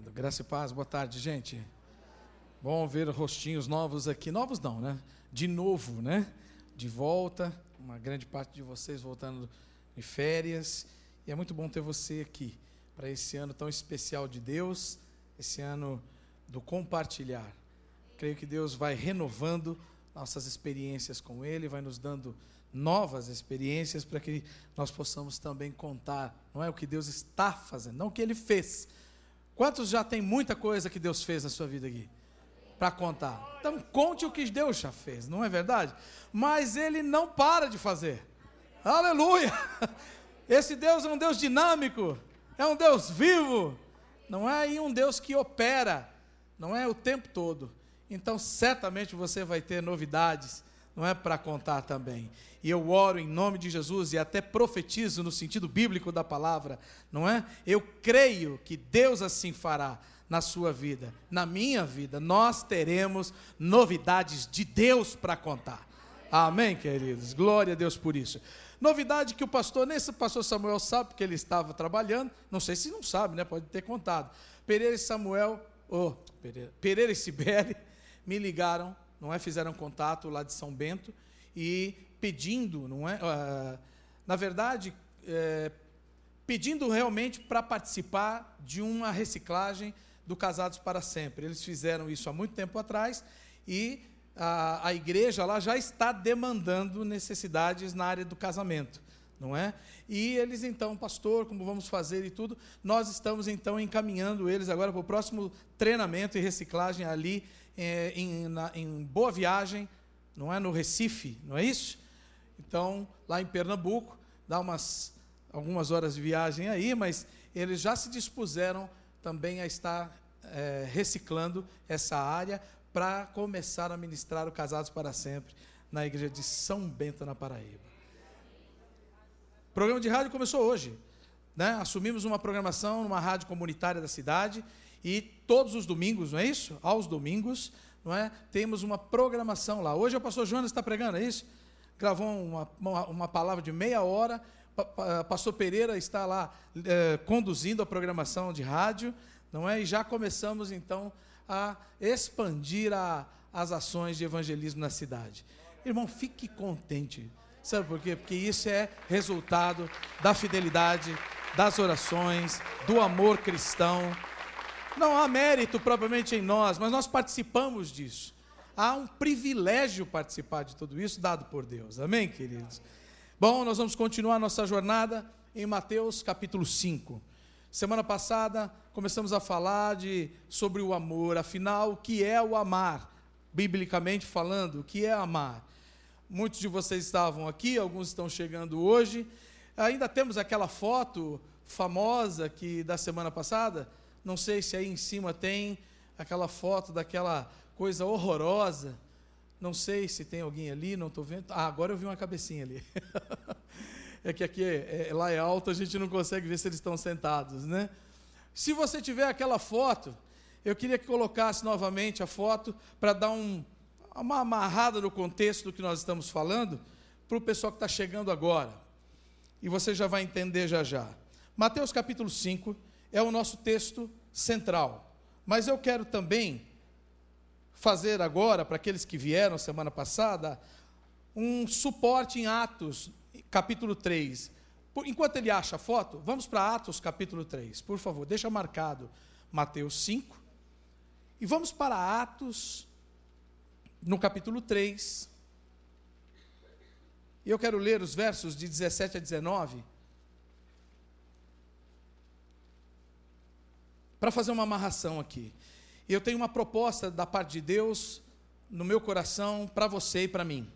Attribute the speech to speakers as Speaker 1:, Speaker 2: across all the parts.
Speaker 1: Obrigado. Graça e paz. Boa tarde, gente. Bom ver rostinhos novos aqui. Novos não, né? De novo, né? De volta. Uma grande parte de vocês voltando de férias. E é muito bom ter você aqui para esse ano tão especial de Deus, esse ano do compartilhar. Creio que Deus vai renovando nossas experiências com Ele, vai nos dando novas experiências para que nós possamos também contar, não é o que Deus está fazendo, não o que Ele fez. Quantos já tem muita coisa que Deus fez na sua vida aqui? Para contar. Então conte o que Deus já fez, não é verdade? Mas Ele não para de fazer. Aleluia! Esse Deus é um Deus dinâmico, é um Deus vivo, não é um Deus que opera, não é o tempo todo. Então certamente você vai ter novidades não é para contar também. E eu oro em nome de Jesus e até profetizo no sentido bíblico da palavra, não é? Eu creio que Deus assim fará na sua vida, na minha vida. Nós teremos novidades de Deus para contar. Amém, queridos. Glória a Deus por isso. Novidade que o pastor, nem esse pastor Samuel sabe, porque ele estava trabalhando, não sei se não sabe, né? Pode ter contado. Pereira e Samuel, oh, Pereira, Pereira e Sibeli me ligaram não é? Fizeram contato lá de São Bento e pedindo, não é? Uh, na verdade, é, pedindo realmente para participar de uma reciclagem do Casados para Sempre. Eles fizeram isso há muito tempo atrás e a, a igreja lá já está demandando necessidades na área do casamento não é? E eles então, pastor, como vamos fazer e tudo, nós estamos então encaminhando eles agora para o próximo treinamento e reciclagem ali é, em, na, em Boa Viagem, não é? No Recife, não é isso? Então, lá em Pernambuco, dá umas algumas horas de viagem aí, mas eles já se dispuseram também a estar é, reciclando essa área para começar a ministrar o Casados para Sempre na igreja de São Bento, na Paraíba. O programa de rádio começou hoje. Né? Assumimos uma programação numa rádio comunitária da cidade e todos os domingos, não é isso? Aos domingos, não é? Temos uma programação lá. Hoje o pastor Jonas está pregando, é isso? Gravou uma, uma, uma palavra de meia hora. Pastor Pereira está lá é, conduzindo a programação de rádio, não é? E já começamos então a expandir a, as ações de evangelismo na cidade. Irmão, fique contente. Sabe por quê? Porque isso é resultado da fidelidade, das orações, do amor cristão. Não há mérito propriamente em nós, mas nós participamos disso. Há um privilégio participar de tudo isso dado por Deus. Amém, queridos? Bom, nós vamos continuar nossa jornada em Mateus capítulo 5. Semana passada começamos a falar de sobre o amor, afinal, o que é o amar? Biblicamente falando, o que é amar? Muitos de vocês estavam aqui, alguns estão chegando hoje. Ainda temos aquela foto famosa que da semana passada, não sei se aí em cima tem aquela foto daquela coisa horrorosa. Não sei se tem alguém ali, não estou vendo. Ah, agora eu vi uma cabecinha ali. é que aqui é, é, lá é alto, a gente não consegue ver se eles estão sentados, né? Se você tiver aquela foto, eu queria que colocasse novamente a foto para dar um, uma amarrada no contexto do que nós estamos falando para o pessoal que está chegando agora. E você já vai entender já já. Mateus capítulo 5, é o nosso texto central. Mas eu quero também fazer agora, para aqueles que vieram semana passada, um suporte em Atos, capítulo 3. Enquanto ele acha a foto, vamos para Atos, capítulo 3. Por favor, deixa marcado Mateus 5. E vamos para Atos, no capítulo 3. E eu quero ler os versos de 17 a 19 para fazer uma amarração aqui. Eu tenho uma proposta da parte de Deus no meu coração para você e para mim.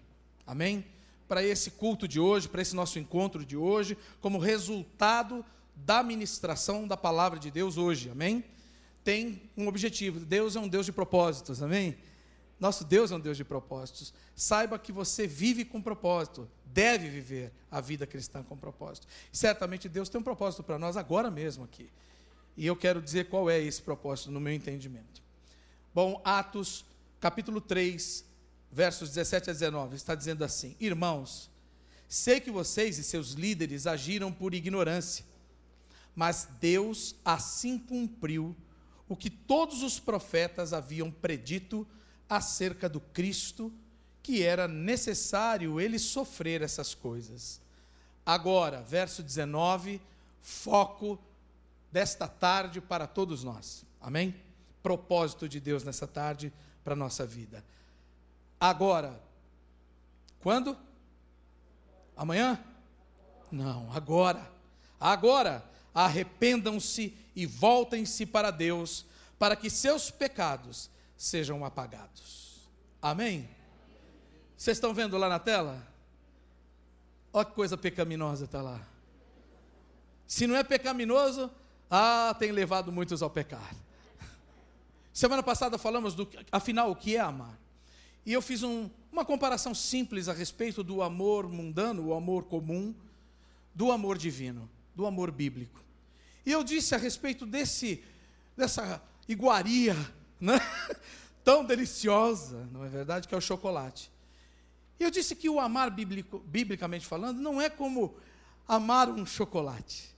Speaker 1: Amém? Para esse culto de hoje, para esse nosso encontro de hoje, como resultado da ministração da palavra de Deus hoje. Amém? Tem um objetivo. Deus é um Deus de propósitos. Amém? Nosso Deus é um Deus de propósitos. Saiba que você vive com propósito, deve viver a vida cristã com propósito. certamente Deus tem um propósito para nós agora mesmo aqui. E eu quero dizer qual é esse propósito no meu entendimento. Bom, Atos, capítulo 3, versos 17 a 19, está dizendo assim: Irmãos, sei que vocês e seus líderes agiram por ignorância, mas Deus assim cumpriu o que todos os profetas haviam predito acerca do Cristo, que era necessário ele sofrer essas coisas. Agora, verso 19, foco desta tarde para todos nós. Amém? Propósito de Deus nessa tarde para a nossa vida. Agora, quando? Amanhã? Não, agora. Agora, arrependam-se e voltem-se para Deus, para que seus pecados sejam apagados. Amém? Vocês estão vendo lá na tela? Olha que coisa pecaminosa está lá. Se não é pecaminoso, ah, tem levado muitos ao pecado. Semana passada falamos do, afinal, o que é amar. E eu fiz um, uma comparação simples a respeito do amor mundano, o amor comum, do amor divino, do amor bíblico. E eu disse a respeito desse, dessa iguaria, né? tão deliciosa, não é verdade, que é o chocolate. E eu disse que o amar bíblico, biblicamente falando não é como amar um chocolate.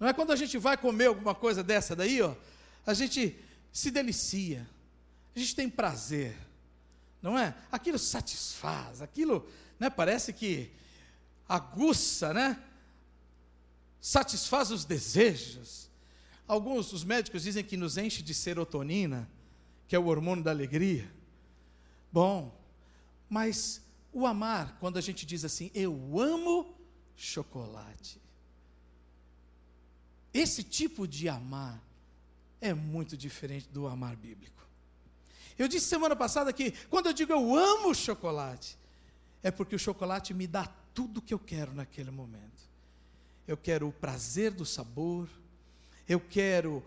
Speaker 1: Não é quando a gente vai comer alguma coisa dessa daí, ó, a gente se delicia, a gente tem prazer, não é? Aquilo satisfaz, aquilo, né, parece que aguça, né? Satisfaz os desejos. Alguns, os médicos dizem que nos enche de serotonina, que é o hormônio da alegria. Bom, mas o amar, quando a gente diz assim, eu amo chocolate. Esse tipo de amar é muito diferente do amar bíblico. Eu disse semana passada que quando eu digo eu amo chocolate, é porque o chocolate me dá tudo que eu quero naquele momento. Eu quero o prazer do sabor, eu quero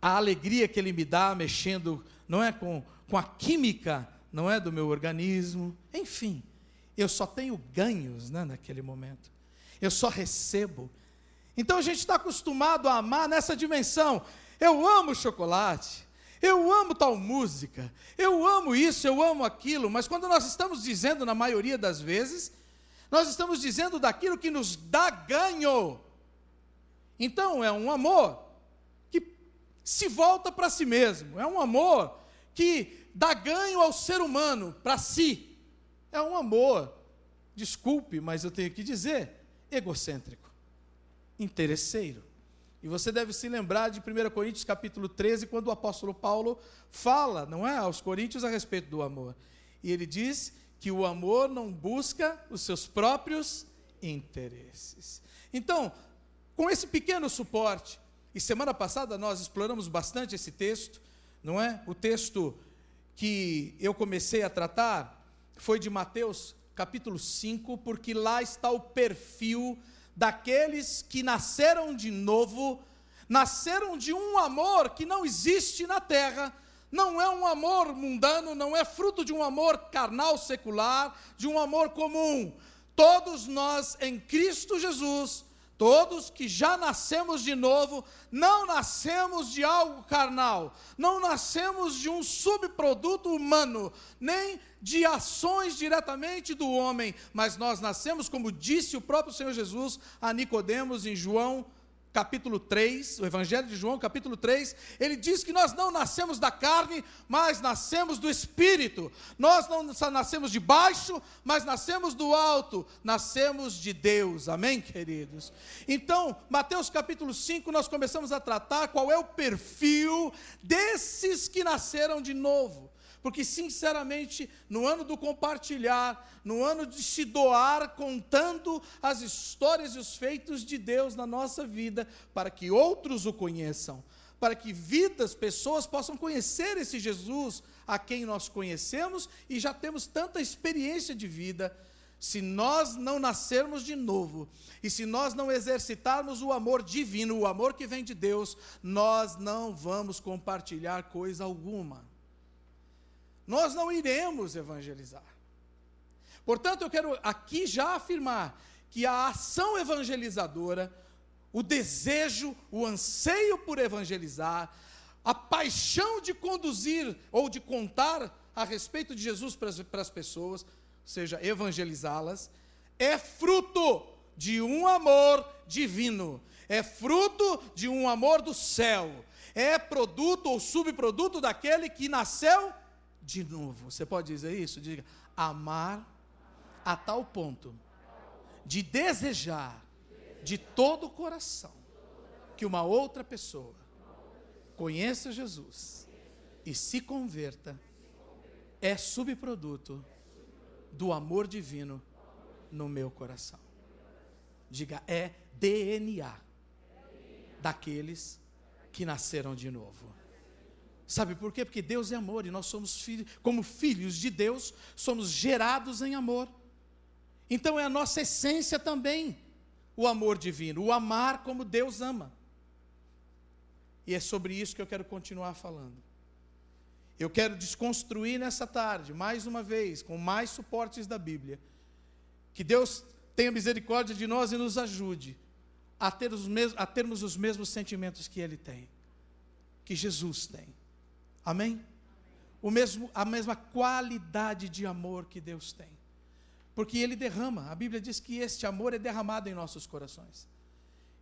Speaker 1: a alegria que ele me dá mexendo, não é com, com a química, não é do meu organismo, enfim, eu só tenho ganhos né, naquele momento, eu só recebo. Então a gente está acostumado a amar nessa dimensão. Eu amo chocolate, eu amo tal música, eu amo isso, eu amo aquilo, mas quando nós estamos dizendo, na maioria das vezes, nós estamos dizendo daquilo que nos dá ganho. Então é um amor que se volta para si mesmo, é um amor que dá ganho ao ser humano, para si. É um amor, desculpe, mas eu tenho que dizer, egocêntrico, interesseiro. E você deve se lembrar de 1 Coríntios capítulo 13, quando o apóstolo Paulo fala, não é, aos coríntios a respeito do amor. E ele diz que o amor não busca os seus próprios interesses. Então, com esse pequeno suporte, e semana passada nós exploramos bastante esse texto, não é? O texto que eu comecei a tratar foi de Mateus capítulo 5, porque lá está o perfil daqueles que nasceram de novo, nasceram de um amor que não existe na terra, não é um amor mundano, não é fruto de um amor carnal secular, de um amor comum. Todos nós em Cristo Jesus, todos que já nascemos de novo, não nascemos de algo carnal, não nascemos de um subproduto humano, nem de ações diretamente do homem, mas nós nascemos, como disse o próprio Senhor Jesus a Nicodemos em João capítulo 3, o Evangelho de João, capítulo 3, ele diz que nós não nascemos da carne, mas nascemos do Espírito. Nós não nascemos de baixo, mas nascemos do alto. Nascemos de Deus. Amém, queridos? Então, Mateus capítulo 5, nós começamos a tratar qual é o perfil desses que nasceram de novo. Porque, sinceramente, no ano do compartilhar, no ano de se doar, contando as histórias e os feitos de Deus na nossa vida, para que outros o conheçam, para que vidas, pessoas possam conhecer esse Jesus a quem nós conhecemos e já temos tanta experiência de vida. Se nós não nascermos de novo, e se nós não exercitarmos o amor divino, o amor que vem de Deus, nós não vamos compartilhar coisa alguma nós não iremos evangelizar. Portanto, eu quero aqui já afirmar que a ação evangelizadora, o desejo, o anseio por evangelizar, a paixão de conduzir ou de contar a respeito de Jesus para as, para as pessoas, ou seja, evangelizá-las, é fruto de um amor divino, é fruto de um amor do céu, é produto ou subproduto daquele que nasceu de novo. Você pode dizer isso? Diga: amar a tal ponto de desejar de todo o coração que uma outra pessoa conheça Jesus e se converta é subproduto do amor divino no meu coração. Diga, é DNA daqueles que nasceram de novo. Sabe por quê? Porque Deus é amor e nós somos filhos, como filhos de Deus, somos gerados em amor. Então é a nossa essência também, o amor divino, o amar como Deus ama. E é sobre isso que eu quero continuar falando. Eu quero desconstruir nessa tarde, mais uma vez, com mais suportes da Bíblia, que Deus tenha misericórdia de nós e nos ajude a, ter os mesmos, a termos os mesmos sentimentos que Ele tem, que Jesus tem. Amém? O mesmo, a mesma qualidade de amor que Deus tem. Porque Ele derrama, a Bíblia diz que este amor é derramado em nossos corações.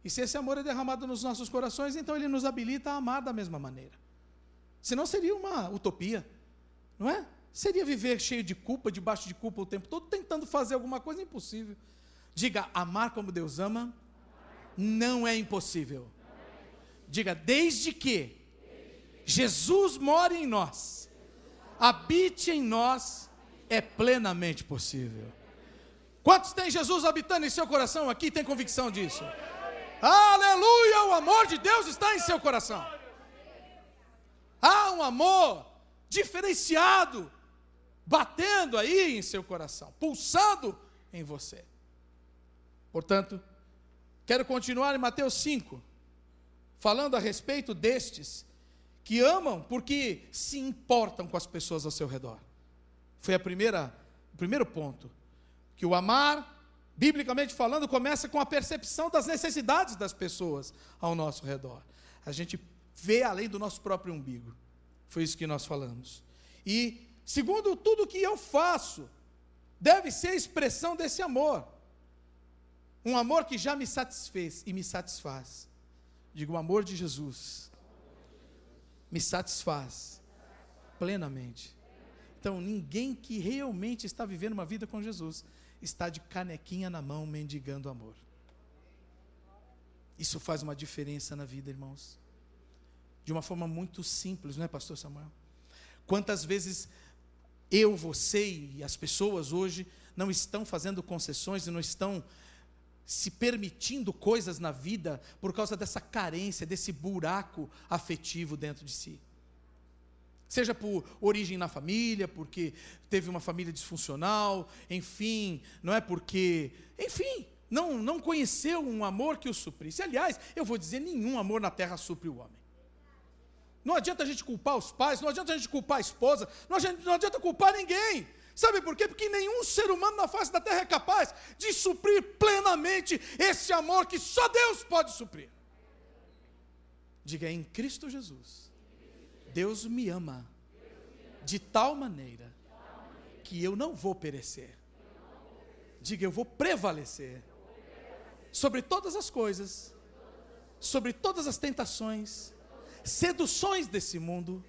Speaker 1: E se esse amor é derramado nos nossos corações, então Ele nos habilita a amar da mesma maneira. Senão seria uma utopia, não é? Seria viver cheio de culpa, debaixo de culpa o tempo todo, tentando fazer alguma coisa impossível. Diga, amar como Deus ama não é impossível. Diga, desde que Jesus mora em nós, habite em nós, é plenamente possível. Quantos tem Jesus habitando em seu coração aqui? Tem convicção disso? Aleluia! O amor de Deus está em seu coração. Há um amor diferenciado, batendo aí em seu coração, pulsando em você. Portanto, quero continuar em Mateus 5, falando a respeito destes que amam porque se importam com as pessoas ao seu redor. Foi a primeira, o primeiro ponto. Que o amar, biblicamente falando, começa com a percepção das necessidades das pessoas ao nosso redor. A gente vê além do nosso próprio umbigo. Foi isso que nós falamos. E, segundo tudo que eu faço, deve ser expressão desse amor. Um amor que já me satisfez e me satisfaz. Digo, o amor de Jesus me satisfaz plenamente. Então, ninguém que realmente está vivendo uma vida com Jesus está de canequinha na mão mendigando amor. Isso faz uma diferença na vida, irmãos. De uma forma muito simples, não é, Pastor Samuel? Quantas vezes eu, você e as pessoas hoje não estão fazendo concessões e não estão se permitindo coisas na vida por causa dessa carência, desse buraco afetivo dentro de si. Seja por origem na família, porque teve uma família disfuncional, enfim, não é porque, enfim, não, não conheceu um amor que o suprisse. Aliás, eu vou dizer, nenhum amor na terra supre o homem. Não adianta a gente culpar os pais, não adianta a gente culpar a esposa, não adianta, não adianta culpar ninguém. Sabe por quê? Porque nenhum ser humano na face da terra é capaz de suprir plenamente esse amor que só Deus pode suprir. Diga em Cristo Jesus. Deus me ama de tal maneira que eu não vou perecer. Diga, eu vou prevalecer sobre todas as coisas, sobre todas as tentações, seduções desse mundo.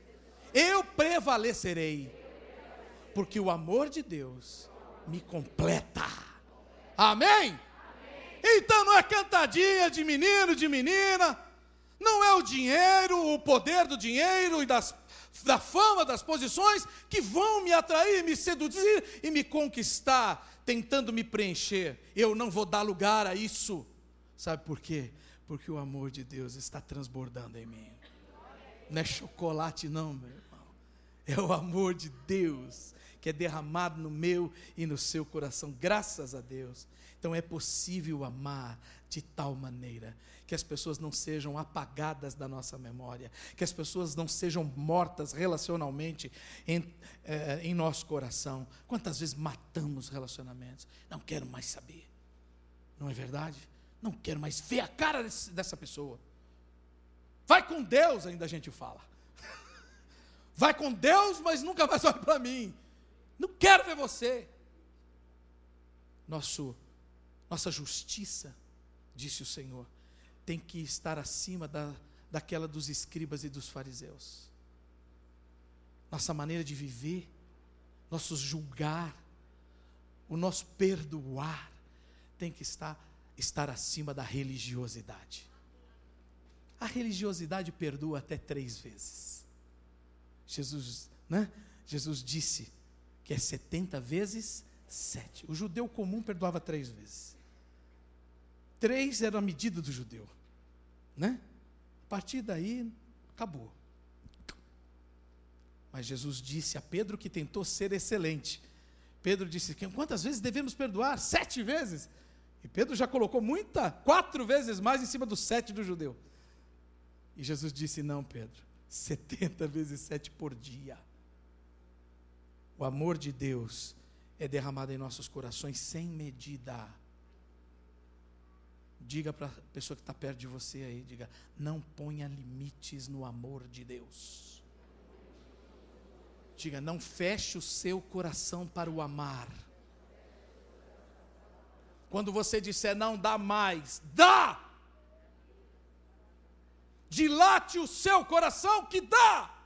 Speaker 1: Eu prevalecerei porque o amor de Deus me completa. Amém? Então não é cantadinha de menino, de menina, não é o dinheiro, o poder do dinheiro e das, da fama, das posições que vão me atrair, me seduzir e me conquistar, tentando me preencher. Eu não vou dar lugar a isso. Sabe por quê? Porque o amor de Deus está transbordando em mim. Não é chocolate, não, meu irmão. É o amor de Deus que é derramado no meu e no seu coração, graças a Deus. Então é possível amar de tal maneira que as pessoas não sejam apagadas da nossa memória, que as pessoas não sejam mortas relacionalmente em, eh, em nosso coração. Quantas vezes matamos relacionamentos? Não quero mais saber. Não é verdade? Não quero mais ver a cara desse, dessa pessoa. Vai com Deus, ainda a gente fala. Vai com Deus, mas nunca mais olha para mim. Não quero ver você. Nosso, nossa justiça, disse o Senhor, tem que estar acima da, daquela dos escribas e dos fariseus. Nossa maneira de viver, nosso julgar, o nosso perdoar, tem que estar, estar acima da religiosidade. A religiosidade perdoa até três vezes. Jesus, né? Jesus disse que é 70 vezes sete. O judeu comum perdoava três vezes. Três era a medida do judeu. Né? A partir daí, acabou. Mas Jesus disse a Pedro que tentou ser excelente. Pedro disse: Quantas vezes devemos perdoar? Sete vezes. E Pedro já colocou muita, quatro vezes mais em cima do sete do judeu. E Jesus disse: Não, Pedro, setenta vezes sete por dia. O amor de Deus é derramado em nossos corações sem medida. Diga para a pessoa que está perto de você aí, diga, não ponha limites no amor de Deus. Diga, não feche o seu coração para o amar. Quando você disser não dá mais, dá! Dilate o seu coração que dá!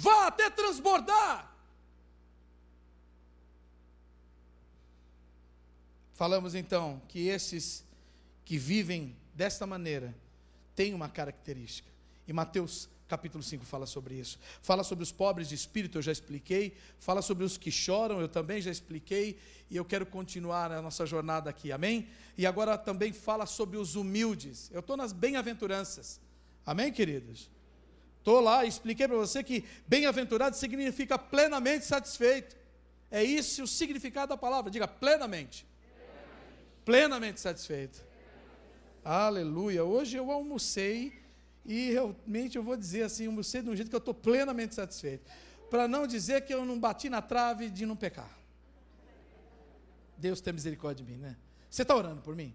Speaker 1: Vá até transbordar. Falamos então que esses que vivem desta maneira têm uma característica. E Mateus capítulo 5 fala sobre isso. Fala sobre os pobres de espírito, eu já expliquei. Fala sobre os que choram, eu também já expliquei. E eu quero continuar a nossa jornada aqui, amém? E agora também fala sobre os humildes. Eu estou nas bem-aventuranças, amém, queridos? Estou lá, expliquei para você que bem-aventurado significa plenamente satisfeito. É isso o significado da palavra, diga plenamente. Plenamente, plenamente satisfeito. Plenamente. Aleluia. Hoje eu almocei e realmente eu vou dizer assim, almocei de um jeito que eu estou plenamente satisfeito. Para não dizer que eu não bati na trave de não pecar. Deus tem misericórdia de mim, né? Você está orando por mim?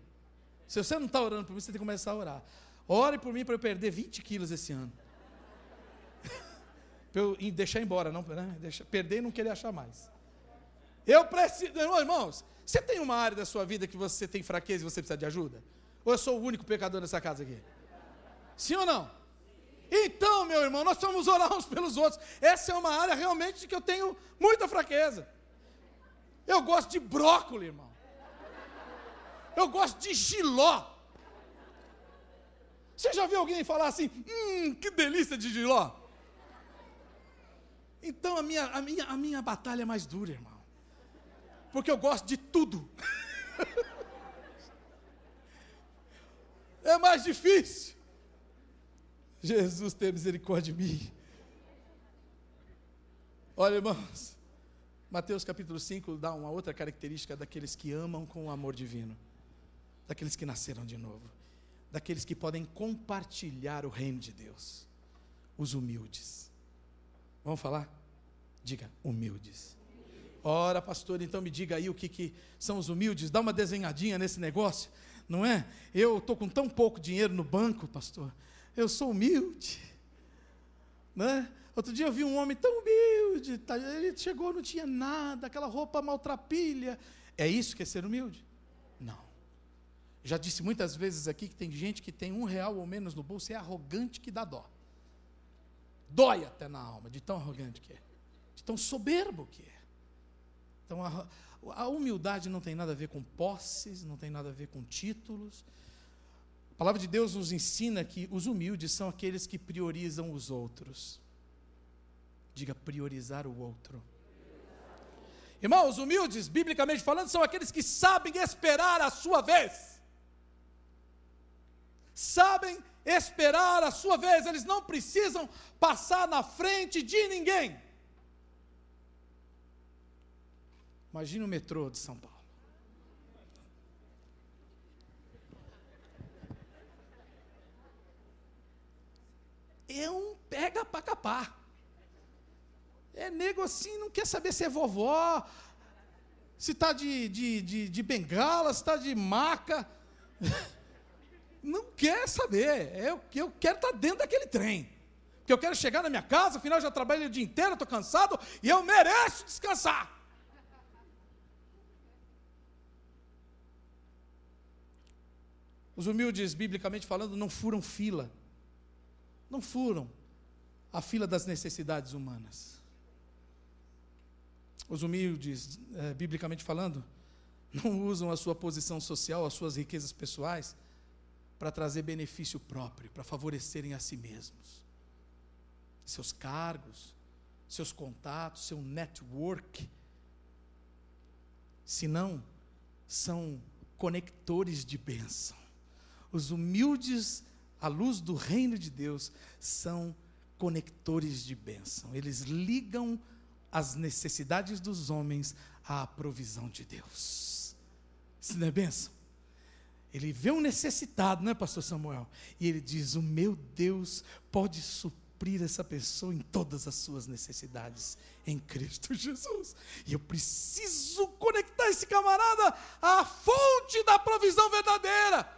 Speaker 1: Se você não está orando por mim, você tem que começar a orar. Ore por mim para eu perder 20 quilos esse ano para eu deixar embora, não, né? Deixa, perder e não querer achar mais. Eu preciso, irmãos, você tem uma área da sua vida que você tem fraqueza e você precisa de ajuda? Ou eu sou o único pecador nessa casa aqui? Sim ou não? Então, meu irmão, nós vamos orar uns pelos outros. Essa é uma área realmente que eu tenho muita fraqueza. Eu gosto de brócolis, irmão. Eu gosto de giló. Você já viu alguém falar assim, hum, que delícia de giló? Então a minha, a minha, a minha batalha é mais dura, irmão. Porque eu gosto de tudo. é mais difícil. Jesus tem misericórdia de mim. Olha, irmãos, Mateus capítulo 5 dá uma outra característica daqueles que amam com o amor divino, daqueles que nasceram de novo, daqueles que podem compartilhar o reino de Deus, os humildes. Vamos falar? Diga, humildes. Ora, pastor, então me diga aí o que, que são os humildes. Dá uma desenhadinha nesse negócio, não é? Eu estou com tão pouco dinheiro no banco, pastor. Eu sou humilde. Né? Outro dia eu vi um homem tão humilde. Tá, ele chegou, não tinha nada, aquela roupa maltrapilha. É isso que é ser humilde? Não. Já disse muitas vezes aqui que tem gente que tem um real ou menos no bolso, é arrogante que dá dó. Dói até na alma, de tão arrogante que é, de tão soberbo que é. Então, a, a humildade não tem nada a ver com posses, não tem nada a ver com títulos. A palavra de Deus nos ensina que os humildes são aqueles que priorizam os outros. Diga priorizar o outro. Irmãos, humildes, biblicamente falando, são aqueles que sabem esperar a sua vez. Sabem esperar a sua vez, eles não precisam passar na frente de ninguém. Imagine o metrô de São Paulo. É um pega para capar. É nego assim, não quer saber se é vovó, se está de, de, de, de bengala, se está de maca não quer saber. Eu, eu quero estar dentro daquele trem. Porque eu quero chegar na minha casa, afinal eu já trabalhei o dia inteiro, estou cansado e eu mereço descansar. Os humildes, biblicamente falando, não furam fila. Não furam a fila das necessidades humanas. Os humildes, é, biblicamente falando, não usam a sua posição social, as suas riquezas pessoais, para trazer benefício próprio, para favorecerem a si mesmos. Seus cargos, seus contatos, seu network. Senão, são conectores de bênção. Os humildes, à luz do reino de Deus, são conectores de bênção. Eles ligam as necessidades dos homens à provisão de Deus. Isso não é bênção? Ele vê um necessitado, não é, Pastor Samuel? E ele diz: O meu Deus pode suprir essa pessoa em todas as suas necessidades em Cristo Jesus. E eu preciso conectar esse camarada à fonte da provisão verdadeira.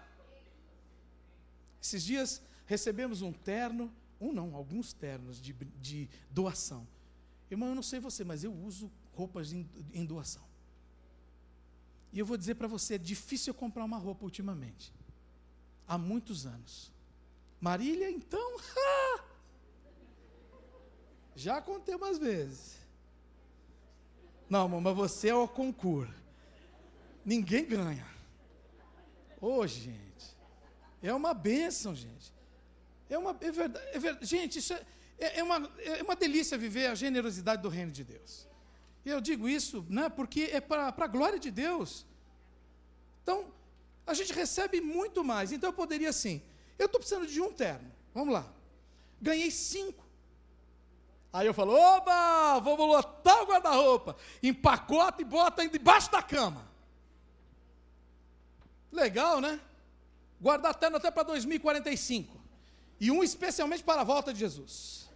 Speaker 1: Esses dias recebemos um terno um não, alguns ternos de, de doação. Irmão, eu não sei você, mas eu uso roupas em, em doação. E eu vou dizer para você, é difícil eu comprar uma roupa ultimamente. Há muitos anos. Marília, então, já contei umas vezes. Não, mas você é o concurso. Ninguém ganha. Ô, oh, gente. É uma bênção, gente. É uma, é verdade, é verdade. Gente, isso é, é, é, uma, é uma delícia viver a generosidade do reino de Deus. Eu digo isso né, porque é para a glória de Deus. Então, a gente recebe muito mais. Então, eu poderia assim: eu estou precisando de um terno. Vamos lá. Ganhei cinco. Aí eu falo: oba, vamos lotar o guarda-roupa. Empacota e bota debaixo da cama. Legal, né? Guardar terno até para 2045 e um especialmente para a volta de Jesus.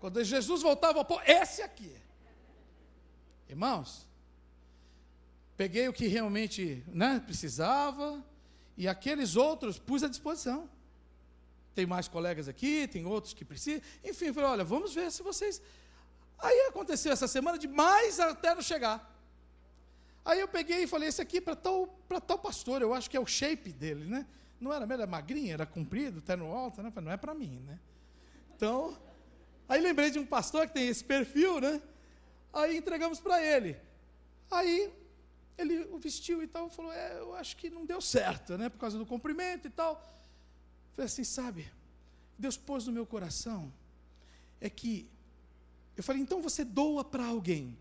Speaker 1: Quando Jesus voltava, pô, esse aqui. Irmãos, peguei o que realmente né, precisava e aqueles outros pus à disposição. Tem mais colegas aqui, tem outros que precisam. Enfim, falei, olha, vamos ver se vocês. Aí aconteceu essa semana de mais até não chegar. Aí eu peguei e falei, esse aqui é para tal, tal pastor, eu acho que é o shape dele, né? não era era magrinha, era comprido, terno alto, né? Não é para mim, né? Então, aí lembrei de um pastor que tem esse perfil, né? Aí entregamos para ele. Aí ele o vestiu e tal, falou: "É, eu acho que não deu certo, né? Por causa do comprimento e tal". Falei assim, sabe? Deus pôs no meu coração é que eu falei: "Então você doa para alguém.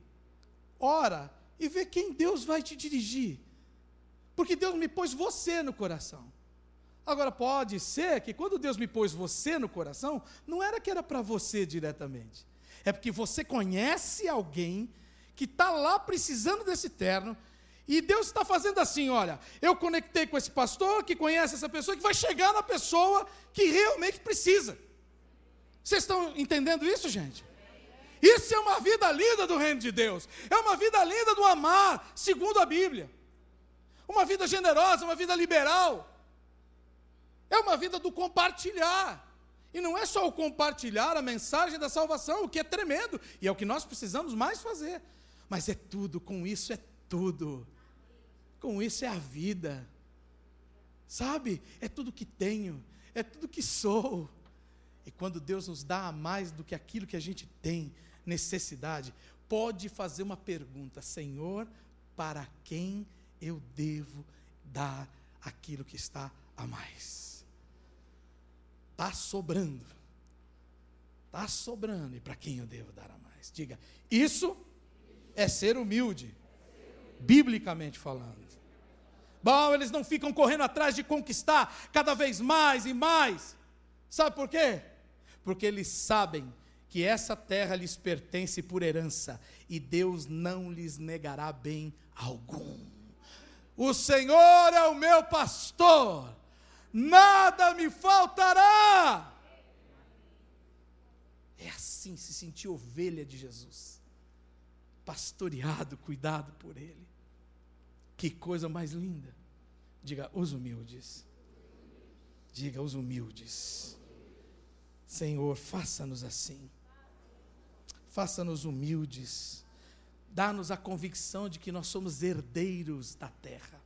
Speaker 1: Ora e vê quem Deus vai te dirigir. Porque Deus me pôs você no coração. Agora, pode ser que quando Deus me pôs você no coração, não era que era para você diretamente. É porque você conhece alguém que está lá precisando desse terno, e Deus está fazendo assim: olha, eu conectei com esse pastor que conhece essa pessoa, que vai chegar na pessoa que realmente precisa. Vocês estão entendendo isso, gente? Isso é uma vida linda do reino de Deus, é uma vida linda do amar, segundo a Bíblia, uma vida generosa, uma vida liberal. É uma vida do compartilhar. E não é só o compartilhar a mensagem da salvação, o que é tremendo, e é o que nós precisamos mais fazer. Mas é tudo, com isso é tudo. Com isso é a vida. Sabe? É tudo que tenho, é tudo que sou. E quando Deus nos dá mais do que aquilo que a gente tem necessidade, pode fazer uma pergunta: Senhor, para quem eu devo dar aquilo que está a mais? Está sobrando. Está sobrando. E para quem eu devo dar a mais? Diga, isso é ser humilde, biblicamente falando. Bom, eles não ficam correndo atrás de conquistar cada vez mais e mais. Sabe por quê? Porque eles sabem que essa terra lhes pertence por herança e Deus não lhes negará bem algum. O Senhor é o meu pastor nada me faltará. É assim se sentir ovelha de Jesus, pastoreado, cuidado por Ele. Que coisa mais linda. Diga, os humildes. Diga, os humildes. Senhor, faça-nos assim. Faça-nos humildes. Dá-nos a convicção de que nós somos herdeiros da terra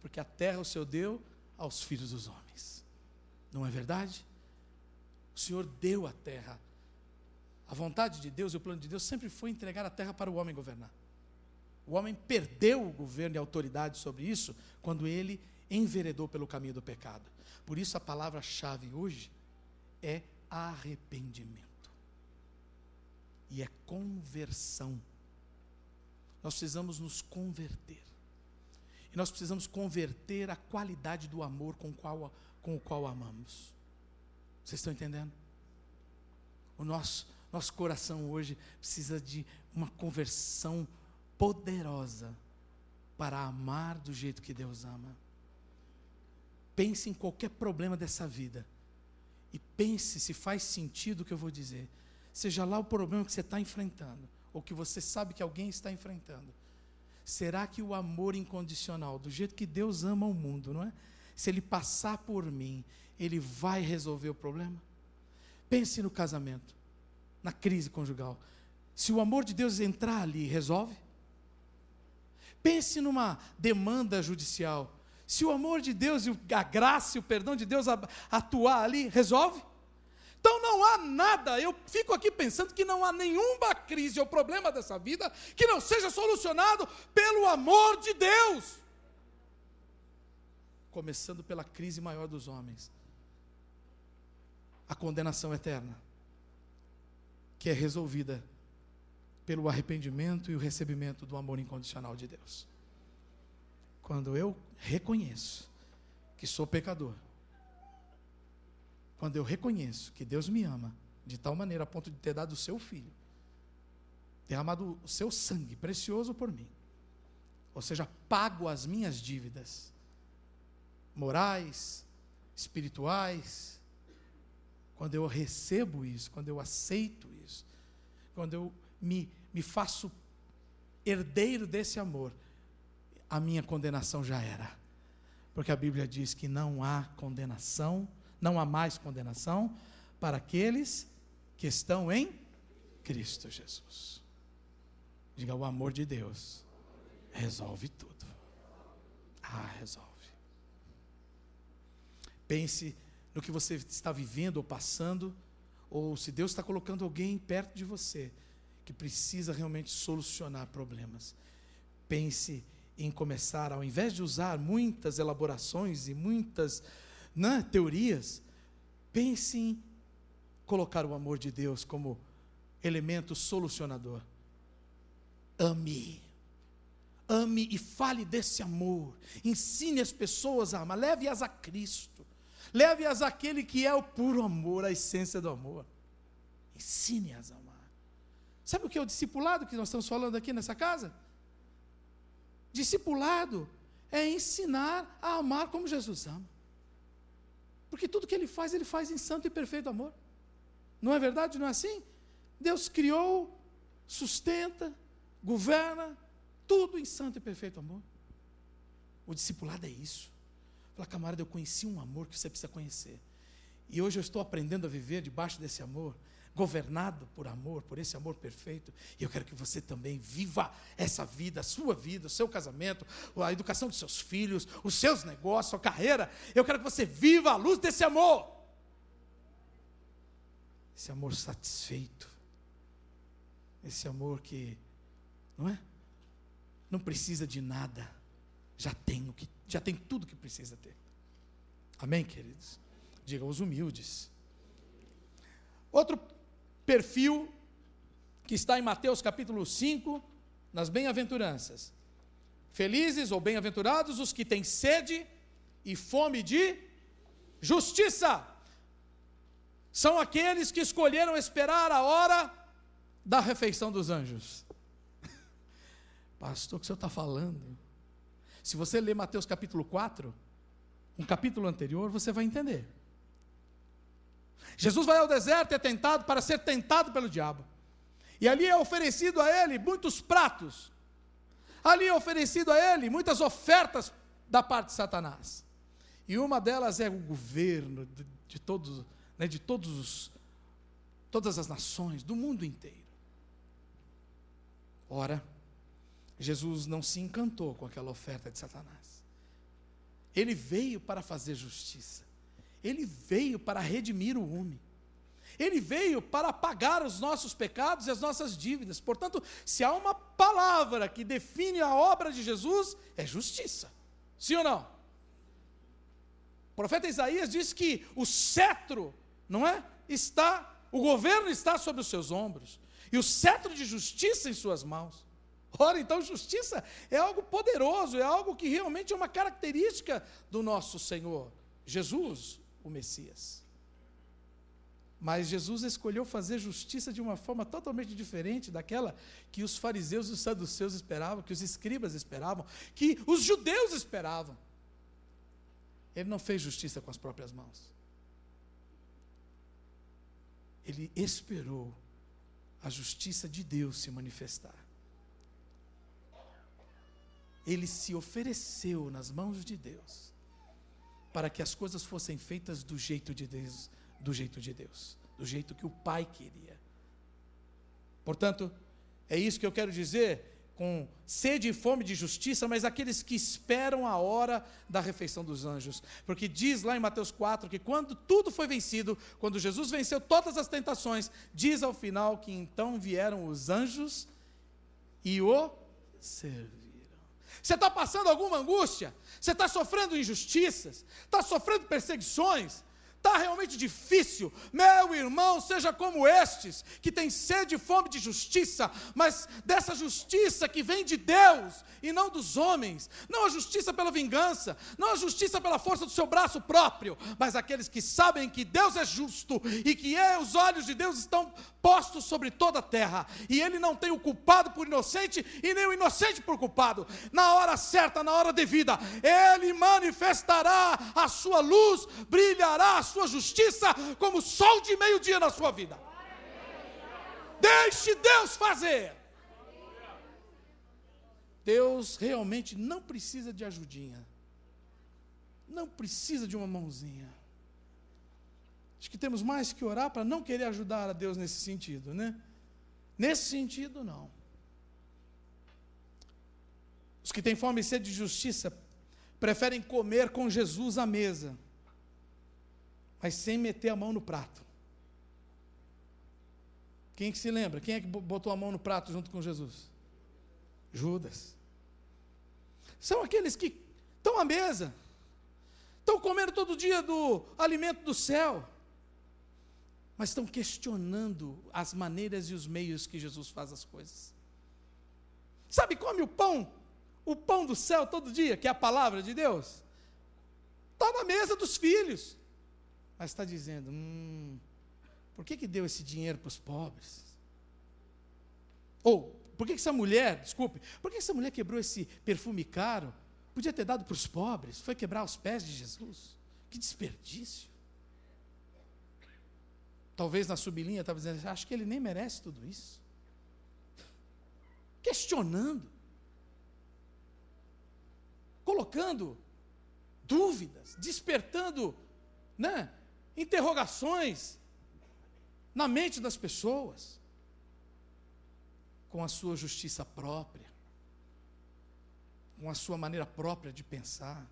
Speaker 1: Porque a terra o Senhor deu aos filhos dos homens. Não é verdade? O Senhor deu a terra. A vontade de Deus e o plano de Deus sempre foi entregar a terra para o homem governar. O homem perdeu o governo e a autoridade sobre isso quando ele enveredou pelo caminho do pecado. Por isso a palavra-chave hoje é arrependimento. E é conversão. Nós precisamos nos converter. E nós precisamos converter a qualidade do amor com, qual, com o qual amamos. Vocês estão entendendo? O nosso, nosso coração hoje precisa de uma conversão poderosa para amar do jeito que Deus ama. Pense em qualquer problema dessa vida e pense se faz sentido o que eu vou dizer. Seja lá o problema que você está enfrentando, ou que você sabe que alguém está enfrentando. Será que o amor incondicional, do jeito que Deus ama o mundo, não é? Se ele passar por mim, ele vai resolver o problema? Pense no casamento, na crise conjugal. Se o amor de Deus entrar ali, resolve? Pense numa demanda judicial. Se o amor de Deus e a graça e o perdão de Deus atuar ali, resolve? Então não há nada, eu fico aqui pensando que não há nenhuma crise ou problema dessa vida que não seja solucionado pelo amor de Deus. Começando pela crise maior dos homens, a condenação eterna, que é resolvida pelo arrependimento e o recebimento do amor incondicional de Deus. Quando eu reconheço que sou pecador, quando eu reconheço que Deus me ama de tal maneira a ponto de ter dado o seu filho, derramado o seu sangue precioso por mim, ou seja, pago as minhas dívidas morais, espirituais, quando eu recebo isso, quando eu aceito isso, quando eu me, me faço herdeiro desse amor, a minha condenação já era. Porque a Bíblia diz que não há condenação não há mais condenação para aqueles que estão em Cristo Jesus. Diga, o amor de Deus resolve tudo. Ah, resolve. Pense no que você está vivendo ou passando, ou se Deus está colocando alguém perto de você que precisa realmente solucionar problemas. Pense em começar, ao invés de usar muitas elaborações e muitas né, teorias, pense em colocar o amor de Deus como elemento solucionador. Ame. Ame e fale desse amor. Ensine as pessoas a amar. Leve-as a Cristo. Leve-as àquele que é o puro amor, a essência do amor. Ensine-as a amar. Sabe o que é o discipulado que nós estamos falando aqui nessa casa? Discipulado é ensinar a amar como Jesus ama. Porque tudo que ele faz, ele faz em santo e perfeito amor. Não é verdade? Não é assim? Deus criou, sustenta, governa, tudo em santo e perfeito amor. O discipulado é isso. Fala, camarada, eu conheci um amor que você precisa conhecer. E hoje eu estou aprendendo a viver debaixo desse amor governado por amor, por esse amor perfeito. E eu quero que você também viva essa vida, a sua vida, o seu casamento, a educação dos seus filhos, os seus negócios, a sua carreira. Eu quero que você viva a luz desse amor. Esse amor satisfeito. Esse amor que, não é? Não precisa de nada. Já tem o que, já tem tudo que precisa ter. Amém, queridos? Diga os humildes. Outro perfil que está em Mateus capítulo 5, nas bem-aventuranças. Felizes ou bem-aventurados os que têm sede e fome de justiça. São aqueles que escolheram esperar a hora da refeição dos anjos. Pastor, o que o senhor está falando? Se você ler Mateus capítulo 4, um capítulo anterior, você vai entender. Jesus vai ao deserto e é tentado para ser tentado pelo diabo. E ali é oferecido a ele muitos pratos. Ali é oferecido a ele muitas ofertas da parte de Satanás. E uma delas é o governo de, de todos, né, de todos os, todas as nações, do mundo inteiro. Ora, Jesus não se encantou com aquela oferta de Satanás. Ele veio para fazer justiça. Ele veio para redimir o homem. Ele veio para pagar os nossos pecados e as nossas dívidas. Portanto, se há uma palavra que define a obra de Jesus, é justiça. Sim ou não? O profeta Isaías diz que o cetro, não é? Está, o governo está sobre os seus ombros, e o cetro de justiça em suas mãos. Ora, então, justiça é algo poderoso, é algo que realmente é uma característica do nosso Senhor, Jesus, o Messias. Mas Jesus escolheu fazer justiça de uma forma totalmente diferente daquela que os fariseus e os saduceus esperavam, que os escribas esperavam, que os judeus esperavam. Ele não fez justiça com as próprias mãos. Ele esperou a justiça de Deus se manifestar. Ele se ofereceu nas mãos de Deus para que as coisas fossem feitas do jeito de Deus, do jeito de Deus, do jeito que o Pai queria. Portanto, é isso que eu quero dizer com sede e fome de justiça, mas aqueles que esperam a hora da refeição dos anjos. Porque diz lá em Mateus 4 que quando tudo foi vencido, quando Jesus venceu todas as tentações, diz ao final que então vieram os anjos e o serviram. Você está passando alguma angústia? Você está sofrendo injustiças? Está sofrendo perseguições? Está realmente difícil. Meu irmão, seja como estes, que tem sede e fome de justiça, mas dessa justiça que vem de Deus e não dos homens. Não a justiça pela vingança, não a justiça pela força do seu braço próprio, mas aqueles que sabem que Deus é justo e que é, os olhos de Deus estão postos sobre toda a terra. E Ele não tem o culpado por inocente e nem o inocente por culpado. Na hora certa, na hora devida, Ele manifestará a sua luz, brilhará a sua justiça como sol de meio-dia na sua vida. Deixe Deus fazer. Deus realmente não precisa de ajudinha. Não precisa de uma mãozinha. Acho que temos mais que orar para não querer ajudar a Deus nesse sentido, né? Nesse sentido, não. Os que têm fome e sede de justiça preferem comer com Jesus à mesa mas sem meter a mão no prato. Quem que se lembra? Quem é que botou a mão no prato junto com Jesus? Judas. São aqueles que estão à mesa, estão comendo todo dia do alimento do céu, mas estão questionando as maneiras e os meios que Jesus faz as coisas. Sabe, come o pão, o pão do céu todo dia, que é a palavra de Deus, está na mesa dos filhos mas está dizendo: hum, por que, que deu esse dinheiro para os pobres? Ou, por que, que essa mulher, desculpe, por que essa mulher quebrou esse perfume caro? Podia ter dado para os pobres, foi quebrar os pés de Jesus. Que desperdício. Talvez na sublinha estava dizendo, acho que ele nem merece tudo isso. Questionando. Colocando dúvidas, despertando né, interrogações na mente das pessoas com a sua justiça própria, com a sua maneira própria de pensar.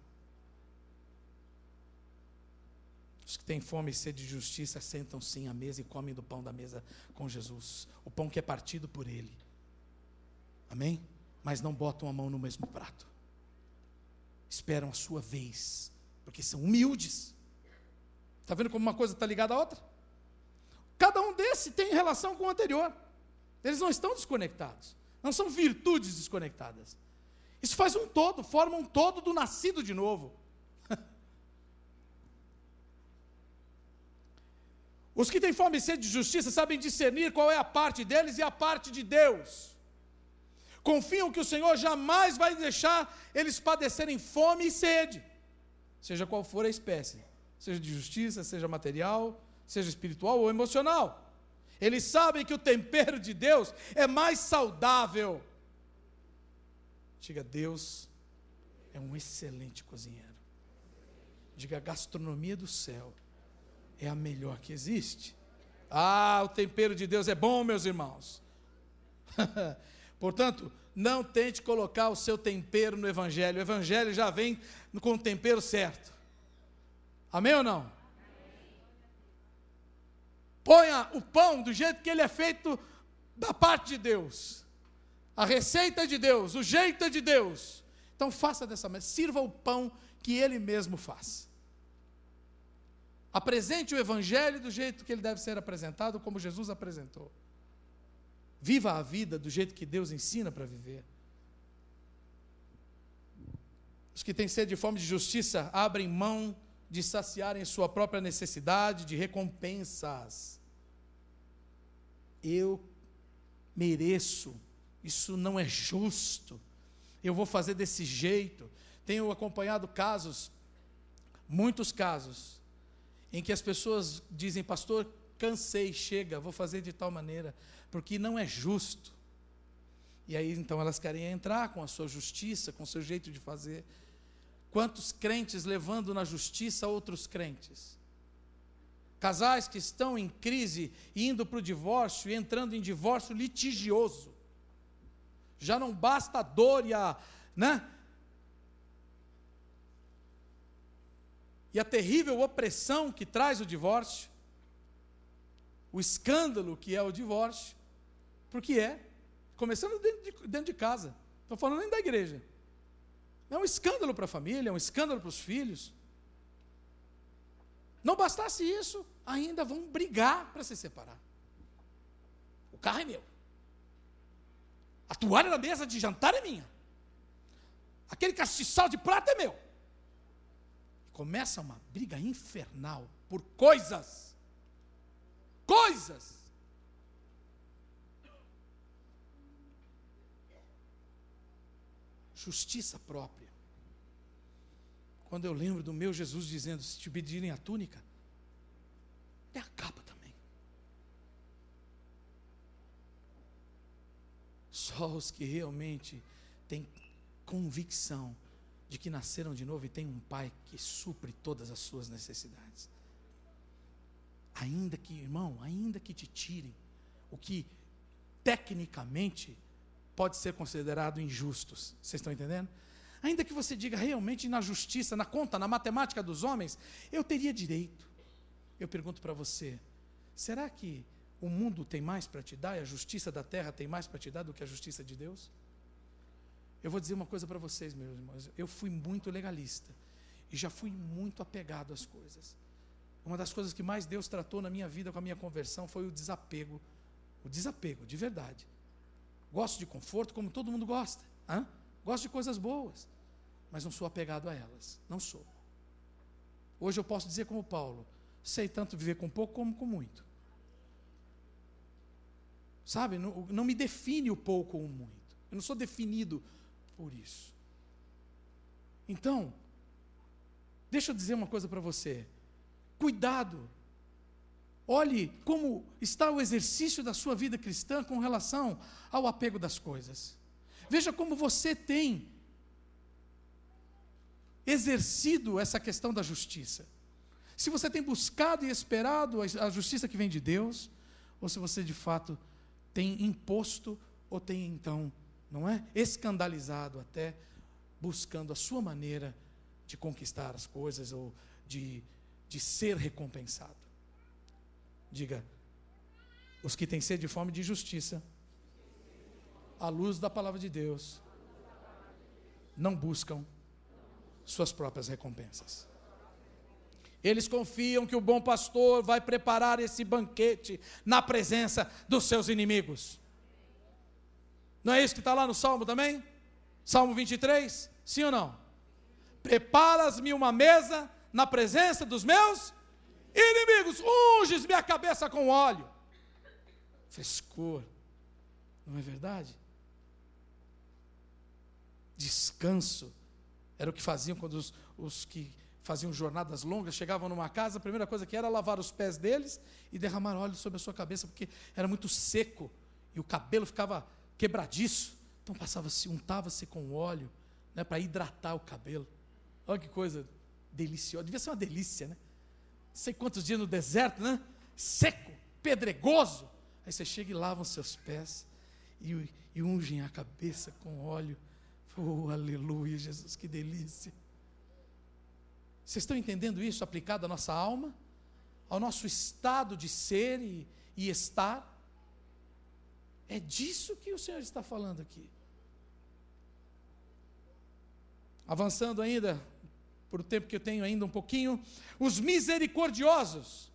Speaker 1: Os que têm fome e sede de justiça sentam sim à mesa e comem do pão da mesa com Jesus, o pão que é partido por Ele. Amém? Mas não botam a mão no mesmo prato. Esperam a sua vez, porque são humildes. Está vendo como uma coisa está ligada à outra? Cada um desses tem relação com o anterior. Eles não estão desconectados. Não são virtudes desconectadas. Isso faz um todo, forma um todo do nascido de novo. Os que têm fome e sede de justiça sabem discernir qual é a parte deles e a parte de Deus. Confiam que o Senhor jamais vai deixar eles padecerem fome e sede, seja qual for a espécie seja de justiça, seja material, seja espiritual ou emocional. Eles sabem que o tempero de Deus é mais saudável. Diga, Deus é um excelente cozinheiro. Diga, a gastronomia do céu é a melhor que existe. Ah, o tempero de Deus é bom, meus irmãos. Portanto, não tente colocar o seu tempero no Evangelho. O Evangelho já vem com o tempero certo. Amém ou não? Ponha o pão do jeito que ele é feito da parte de Deus. A receita é de Deus, o jeito é de Deus. Então faça dessa maneira, sirva o pão que ele mesmo faz. Apresente o evangelho do jeito que ele deve ser apresentado, como Jesus apresentou. Viva a vida do jeito que Deus ensina para viver. Os que têm sede de fome de justiça abrem mão de saciarem sua própria necessidade de recompensas. Eu mereço, isso não é justo, eu vou fazer desse jeito. Tenho acompanhado casos, muitos casos, em que as pessoas dizem, pastor, cansei, chega, vou fazer de tal maneira, porque não é justo. E aí então elas querem entrar com a sua justiça, com o seu jeito de fazer. Quantos crentes levando na justiça outros crentes? Casais que estão em crise, indo para o divórcio e entrando em divórcio litigioso. Já não basta a dor e a, né? E a terrível opressão que traz o divórcio, o escândalo que é o divórcio, porque é, começando dentro de, dentro de casa, estou falando nem da igreja. É um escândalo para a família, é um escândalo para os filhos. Não bastasse isso, ainda vão brigar para se separar. O carro é meu. A toalha da mesa de jantar é minha. Aquele castiçal de prata é meu. Começa uma briga infernal por coisas. Coisas. Justiça própria. Quando eu lembro do meu Jesus dizendo: se te pedirem a túnica, dê a capa também. Só os que realmente têm convicção de que nasceram de novo e têm um Pai que supre todas as suas necessidades. Ainda que, irmão, ainda que te tirem o que tecnicamente pode ser considerado injustos. Vocês estão entendendo? Ainda que você diga realmente na justiça, na conta, na matemática dos homens, eu teria direito. Eu pergunto para você: será que o mundo tem mais para te dar e a justiça da terra tem mais para te dar do que a justiça de Deus? Eu vou dizer uma coisa para vocês, meus irmãos. Eu fui muito legalista e já fui muito apegado às coisas. Uma das coisas que mais Deus tratou na minha vida com a minha conversão foi o desapego. O desapego, de verdade. Gosto de conforto como todo mundo gosta. Hã? Gosto de coisas boas, mas não sou apegado a elas. Não sou. Hoje eu posso dizer como Paulo: sei tanto viver com pouco como com muito. Sabe, não, não me define o pouco ou o muito. Eu não sou definido por isso. Então, deixa eu dizer uma coisa para você. Cuidado. Olhe como está o exercício da sua vida cristã com relação ao apego das coisas. Veja como você tem exercido essa questão da justiça. Se você tem buscado e esperado a justiça que vem de Deus, ou se você de fato tem imposto ou tem então, não é, escandalizado até buscando a sua maneira de conquistar as coisas ou de, de ser recompensado. Diga, os que têm sede de fome de justiça à luz da palavra de Deus, não buscam suas próprias recompensas. Eles confiam que o bom pastor vai preparar esse banquete na presença dos seus inimigos. Não é isso que está lá no Salmo também? Salmo 23? Sim ou não? Preparas-me uma mesa na presença dos meus inimigos, unges minha cabeça com óleo. Frescor, não é verdade? descanso. Era o que faziam quando os, os que faziam jornadas longas chegavam numa casa, a primeira coisa que era lavar os pés deles e derramar óleo sobre a sua cabeça, porque era muito seco e o cabelo ficava quebradiço. Então passava-se, untava-se com óleo né, para hidratar o cabelo. Olha que coisa deliciosa. Devia ser uma delícia, né? Sei quantos dias no deserto, né? Seco, pedregoso. Aí você chega e lava os seus pés. E e ungem a cabeça com óleo. Oh, aleluia, Jesus, que delícia. Vocês estão entendendo isso aplicado à nossa alma? Ao nosso estado de ser e, e estar? É disso que o Senhor está falando aqui. Avançando ainda, por o tempo que eu tenho ainda um pouquinho, os misericordiosos.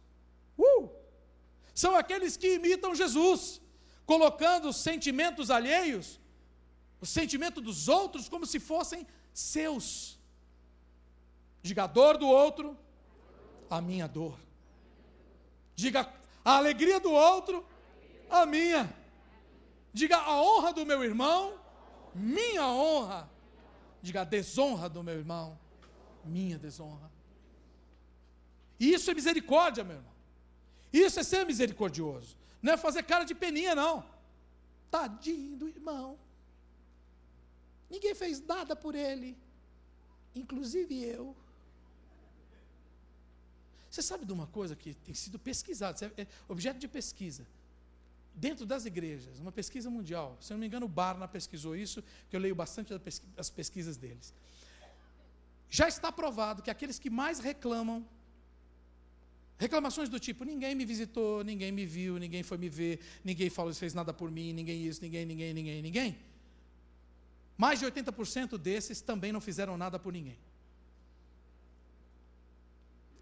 Speaker 1: Uh! São aqueles que imitam Jesus, colocando os sentimentos alheios, o sentimento dos outros, como se fossem seus. Diga a dor do outro, a minha dor. Diga a alegria do outro, a minha. Diga a honra do meu irmão, minha honra. Diga a desonra do meu irmão, minha desonra. Isso é misericórdia, meu irmão. Isso é ser misericordioso. Não é fazer cara de peninha, não. Tadinho do irmão. Ninguém fez nada por ele, inclusive eu. Você sabe de uma coisa que tem sido pesquisada, é objeto de pesquisa, dentro das igrejas, uma pesquisa mundial. Se não me engano, o Barna pesquisou isso, que eu leio bastante as pesquisas deles. Já está provado que aqueles que mais reclamam, reclamações do tipo: ninguém me visitou, ninguém me viu, ninguém foi me ver, ninguém falou, fez nada por mim, ninguém isso, ninguém, ninguém, ninguém, ninguém. Mais de 80% desses também não fizeram nada por ninguém.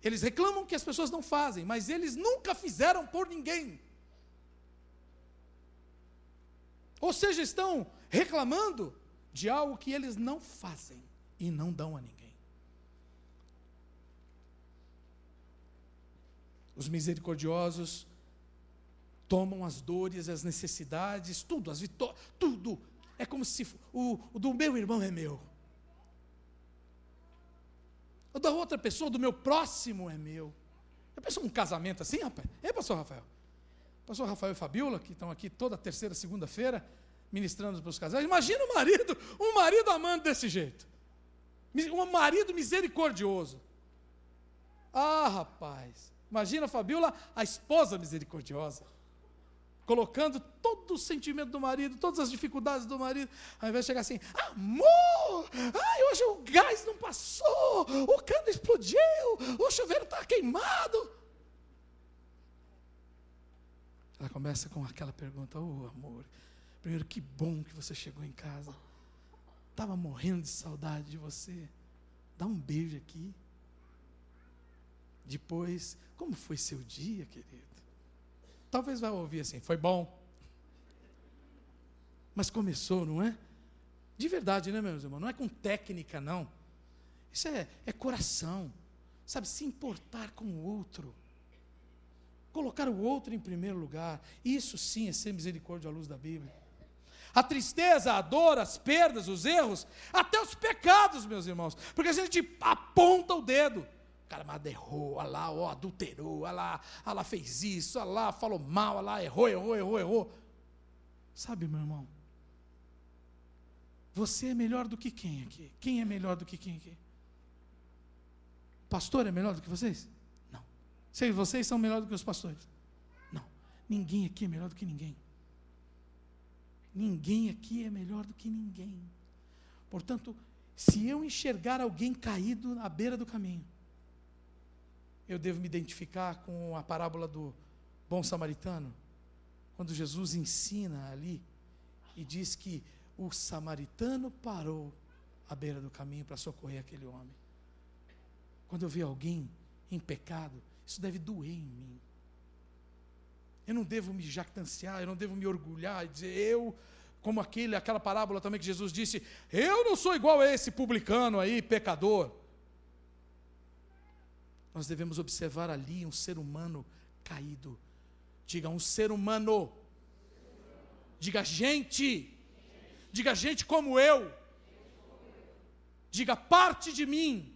Speaker 1: Eles reclamam que as pessoas não fazem, mas eles nunca fizeram por ninguém. Ou seja, estão reclamando de algo que eles não fazem e não dão a ninguém. Os misericordiosos tomam as dores, as necessidades, tudo, as vitórias, tudo. É como se o, o do meu irmão é meu. O da outra pessoa, do meu próximo é meu. Já pensou um casamento assim, rapaz? É, pastor Rafael? Pastor Rafael e Fabiola, que estão aqui toda terceira, segunda-feira, ministrando para os casais. Imagina o marido, um marido amando desse jeito. Um marido misericordioso. Ah, rapaz. Imagina a Fabiola, a esposa misericordiosa. Colocando todo o sentimento do marido, todas as dificuldades do marido, ao invés de chegar assim, amor, ai, hoje o gás não passou, o cano explodiu, o chuveiro está queimado. Ela começa com aquela pergunta, oh amor, primeiro que bom que você chegou em casa. Estava morrendo de saudade de você. Dá um beijo aqui. Depois, como foi seu dia, querido? Talvez vai ouvir assim, foi bom. Mas começou, não é? De verdade, né, meus irmãos? Não é com técnica, não. Isso é, é coração. Sabe, se importar com o outro. Colocar o outro em primeiro lugar. Isso sim é ser misericórdia à luz da Bíblia. A tristeza, a dor, as perdas, os erros, até os pecados, meus irmãos. Porque a gente aponta o dedo cara, mas errou, olha lá, ó, adulterou, olha lá, olha lá, fez isso, olha lá, falou mal, olha lá, errou, errou, errou, errou. Sabe, meu irmão? Você é melhor do que quem aqui? Quem é melhor do que quem aqui? Pastor é melhor do que vocês? Não. Se vocês são melhor do que os pastores? Não. Ninguém aqui é melhor do que ninguém. Ninguém aqui é melhor do que ninguém. Portanto, se eu enxergar alguém caído à beira do caminho, eu devo me identificar com a parábola do bom samaritano, quando Jesus ensina ali e diz que o samaritano parou à beira do caminho para socorrer aquele homem. Quando eu ver alguém em pecado, isso deve doer em mim. Eu não devo me jactanciar, eu não devo me orgulhar e dizer, eu, como aquele, aquela parábola também que Jesus disse, eu não sou igual a esse publicano aí, pecador nós devemos observar ali um ser humano caído. Diga um ser humano. Diga gente. Diga gente como eu. Diga parte de mim.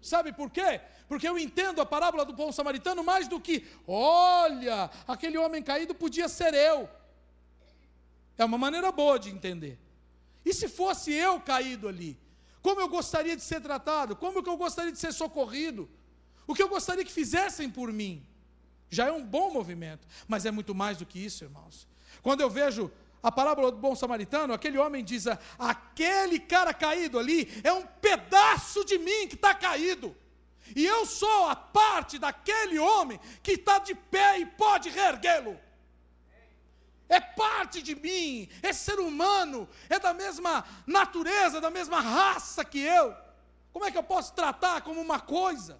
Speaker 1: Sabe por quê? Porque eu entendo a parábola do bom samaritano mais do que, olha, aquele homem caído podia ser eu. É uma maneira boa de entender. E se fosse eu caído ali? Como eu gostaria de ser tratado? Como que eu gostaria de ser socorrido? O que eu gostaria que fizessem por mim já é um bom movimento, mas é muito mais do que isso, irmãos. Quando eu vejo a parábola do bom samaritano, aquele homem diz: aquele cara caído ali é um pedaço de mim que está caído. E eu sou a parte daquele homem que está de pé e pode reerguê-lo. É parte de mim, é ser humano, é da mesma natureza, da mesma raça que eu. Como é que eu posso tratar como uma coisa?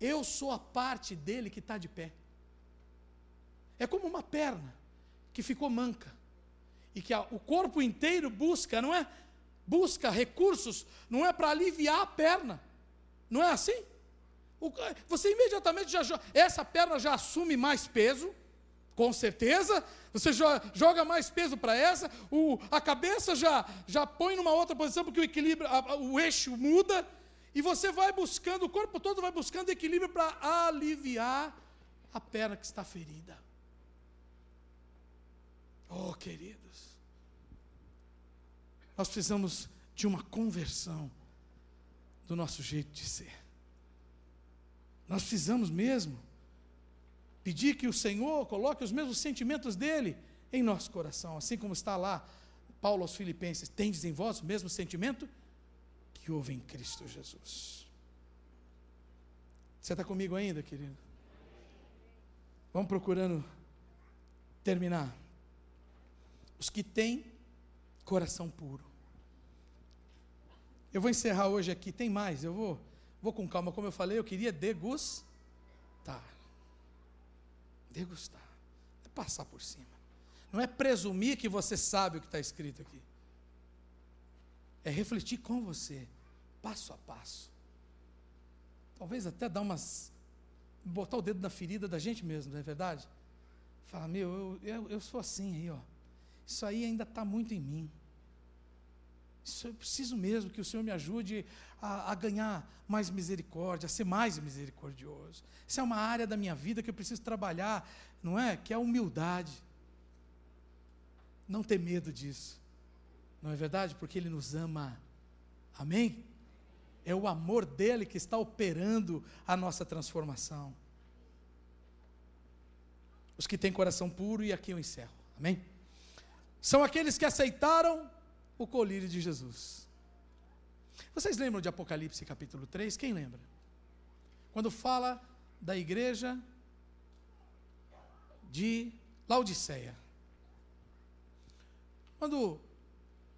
Speaker 1: Eu sou a parte dele que está de pé. É como uma perna que ficou manca e que a, o corpo inteiro busca, não é? Busca recursos, não é para aliviar a perna, não é assim? O, você imediatamente já essa perna já assume mais peso, com certeza. Você joga mais peso para essa, o, a cabeça já já põe numa outra posição porque o equilíbrio, a, o eixo muda e você vai buscando, o corpo todo vai buscando equilíbrio para aliviar a perna que está ferida. Oh, queridos, nós precisamos de uma conversão do nosso jeito de ser. Nós precisamos mesmo pedir que o Senhor coloque os mesmos sentimentos dele em nosso coração, assim como está lá Paulo aos Filipenses: tendes em vós o mesmo sentimento que houve em Cristo Jesus. Você está comigo ainda, querido? Vamos procurando terminar os que têm coração puro. Eu vou encerrar hoje aqui, tem mais, eu vou, vou com calma, como eu falei, eu queria degustar. Degustar. É passar por cima. Não é presumir que você sabe o que está escrito aqui. É refletir com você, passo a passo. Talvez até dar umas. botar o dedo na ferida da gente mesmo, não é verdade? Falar, meu, eu, eu, eu sou assim aí, ó. Isso aí ainda está muito em mim. Isso eu preciso mesmo que o Senhor me ajude a, a, ganhar mais misericórdia, a ser mais misericordioso. Isso é uma área da minha vida que eu preciso trabalhar, não é? Que é a humildade. Não ter medo disso. Não é verdade? Porque Ele nos ama. Amém? É o amor dele que está operando a nossa transformação. Os que têm coração puro, e aqui eu encerro. Amém? são aqueles que aceitaram o colírio de Jesus. Vocês lembram de Apocalipse capítulo 3? Quem lembra? Quando fala da igreja de Laodiceia. Quando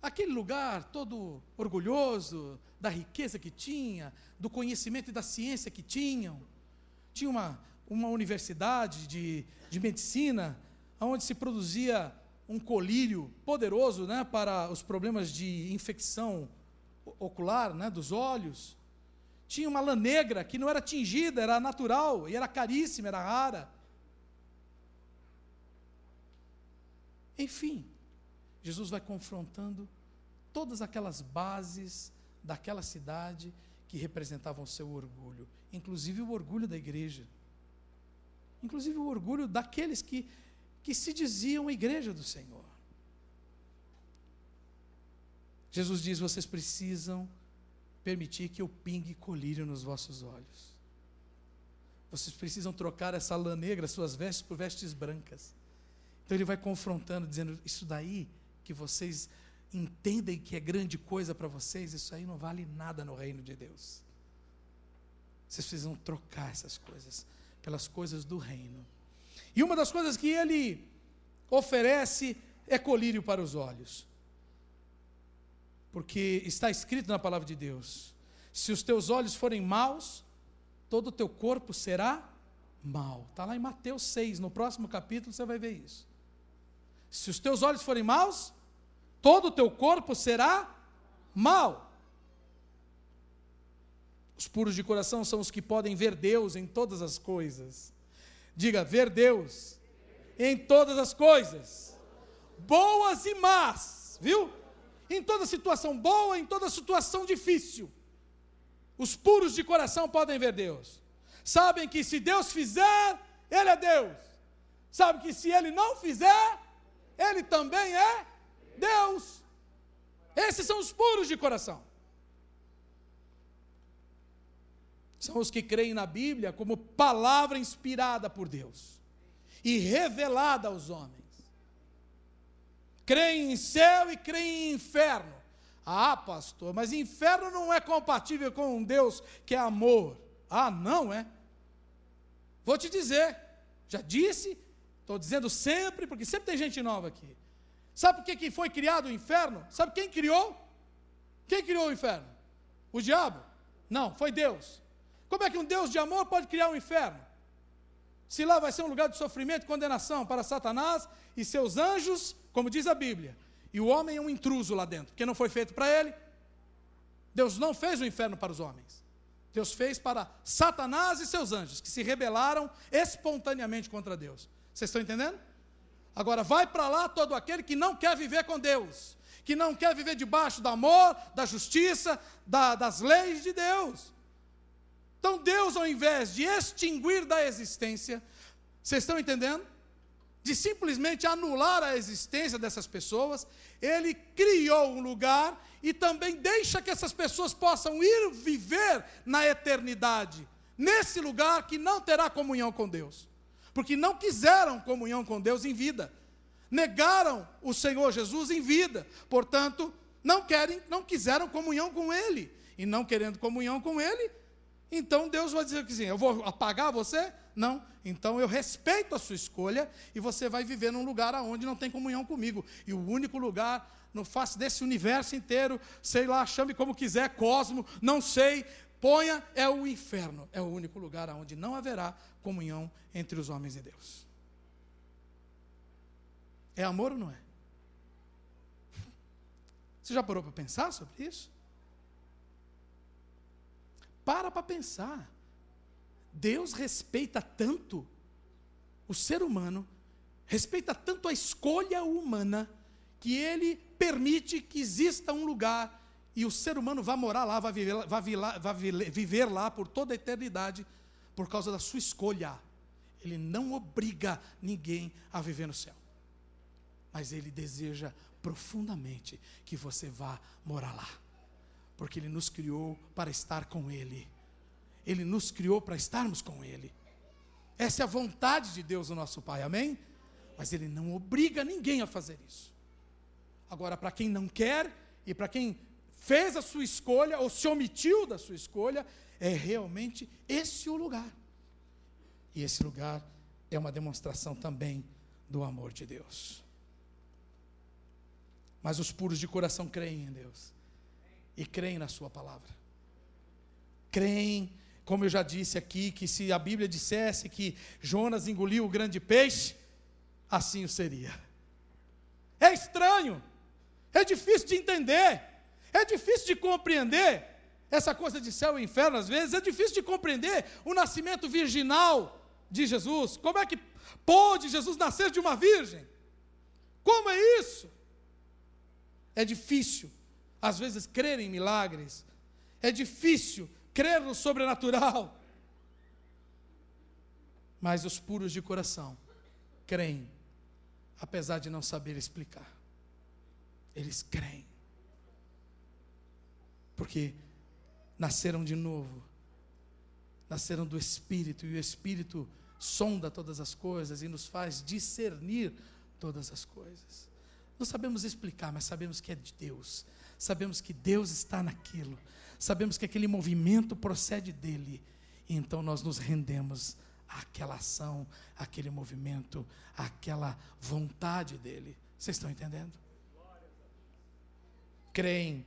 Speaker 1: aquele lugar todo orgulhoso da riqueza que tinha, do conhecimento e da ciência que tinham, tinha uma, uma universidade de, de medicina onde se produzia um colírio poderoso né, para os problemas de infecção ocular né, dos olhos. Tinha uma lã negra que não era tingida, era natural e era caríssima, era rara. Enfim, Jesus vai confrontando todas aquelas bases daquela cidade que representavam seu orgulho, inclusive o orgulho da igreja, inclusive o orgulho daqueles que que se diziam a igreja do Senhor. Jesus diz: vocês precisam permitir que eu pingue colírio nos vossos olhos. Vocês precisam trocar essa lã negra, suas vestes, por vestes brancas. Então ele vai confrontando, dizendo: Isso daí que vocês entendem que é grande coisa para vocês, isso aí não vale nada no reino de Deus. Vocês precisam trocar essas coisas pelas coisas do reino. E uma das coisas que ele oferece é colírio para os olhos. Porque está escrito na palavra de Deus: se os teus olhos forem maus, todo o teu corpo será mau. Está lá em Mateus 6, no próximo capítulo você vai ver isso. Se os teus olhos forem maus, todo o teu corpo será mau. Os puros de coração são os que podem ver Deus em todas as coisas. Diga, ver Deus em todas as coisas, boas e más, viu? Em toda situação boa, em toda situação difícil. Os puros de coração podem ver Deus. Sabem que se Deus fizer, Ele é Deus. Sabem que se Ele não fizer, Ele também é Deus. Esses são os puros de coração. são os que creem na Bíblia como palavra inspirada por Deus e revelada aos homens. Creem em céu e creem em inferno. Ah, pastor, mas inferno não é compatível com um Deus que é amor. Ah, não é? Vou te dizer, já disse, estou dizendo sempre, porque sempre tem gente nova aqui. Sabe por que, foi criado o inferno? Sabe quem criou? Quem criou o inferno? O diabo? Não, foi Deus. Como é que um Deus de amor pode criar um inferno? Se lá vai ser um lugar de sofrimento e condenação para Satanás e seus anjos, como diz a Bíblia, e o homem é um intruso lá dentro, porque não foi feito para ele. Deus não fez o inferno para os homens. Deus fez para Satanás e seus anjos, que se rebelaram espontaneamente contra Deus. Vocês estão entendendo? Agora, vai para lá todo aquele que não quer viver com Deus, que não quer viver debaixo do amor, da justiça, da, das leis de Deus. Então, Deus, ao invés de extinguir da existência, vocês estão entendendo? De simplesmente anular a existência dessas pessoas, Ele criou um lugar e também deixa que essas pessoas possam ir viver na eternidade, nesse lugar que não terá comunhão com Deus, porque não quiseram comunhão com Deus em vida, negaram o Senhor Jesus em vida, portanto, não querem, não quiseram comunhão com Ele, e não querendo comunhão com Ele, então Deus vai dizer assim: eu vou apagar você? Não. Então eu respeito a sua escolha e você vai viver num lugar onde não tem comunhão comigo. E o único lugar no face desse universo inteiro, sei lá, chame como quiser, cosmo, não sei, ponha, é o inferno. É o único lugar onde não haverá comunhão entre os homens e Deus. É amor ou não é? Você já parou para pensar sobre isso? Para para pensar. Deus respeita tanto o ser humano, respeita tanto a escolha humana, que ele permite que exista um lugar e o ser humano vá morar lá, vá viver, viver, vá viver lá por toda a eternidade, por causa da sua escolha. Ele não obriga ninguém a viver no céu, mas ele deseja profundamente que você vá morar lá porque Ele nos criou para estar com Ele. Ele nos criou para estarmos com Ele. Essa é a vontade de Deus, o nosso Pai, amém? Mas Ele não obriga ninguém a fazer isso. Agora, para quem não quer e para quem fez a sua escolha ou se omitiu da sua escolha, é realmente esse o lugar. E esse lugar é uma demonstração também do amor de Deus. Mas os puros de coração creem em Deus e creem na Sua palavra. Creem, como eu já disse aqui, que se a Bíblia dissesse que Jonas engoliu o grande peixe, assim o seria. É estranho, é difícil de entender, é difícil de compreender essa coisa de céu e inferno, às vezes, é difícil de compreender o nascimento virginal de Jesus. Como é que pôde Jesus nascer de uma virgem? Como é isso? É difícil às vezes, crer em milagres. É difícil crer no sobrenatural. Mas os puros de coração creem, apesar de não saber explicar. Eles creem. Porque nasceram de novo. Nasceram do Espírito, e o Espírito sonda todas as coisas e nos faz discernir todas as coisas. Não sabemos explicar, mas sabemos que é de Deus sabemos que Deus está naquilo, sabemos que aquele movimento procede dele, e então nós nos rendemos àquela ação, àquele movimento, àquela vontade dele. Vocês estão entendendo? Creem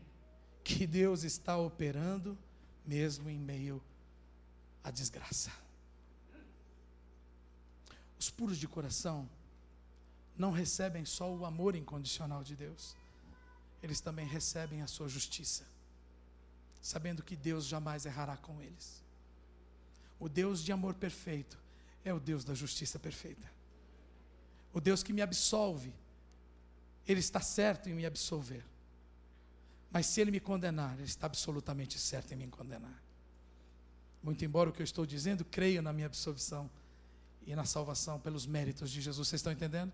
Speaker 1: que Deus está operando mesmo em meio à desgraça. Os puros de coração não recebem só o amor incondicional de Deus, eles também recebem a sua justiça, sabendo que Deus jamais errará com eles. O Deus de amor perfeito é o Deus da justiça perfeita. O Deus que me absolve, Ele está certo em me absolver. Mas se Ele me condenar, Ele está absolutamente certo em me condenar. Muito embora o que eu estou dizendo, creio na minha absolvição e na salvação pelos méritos de Jesus. Vocês estão entendendo?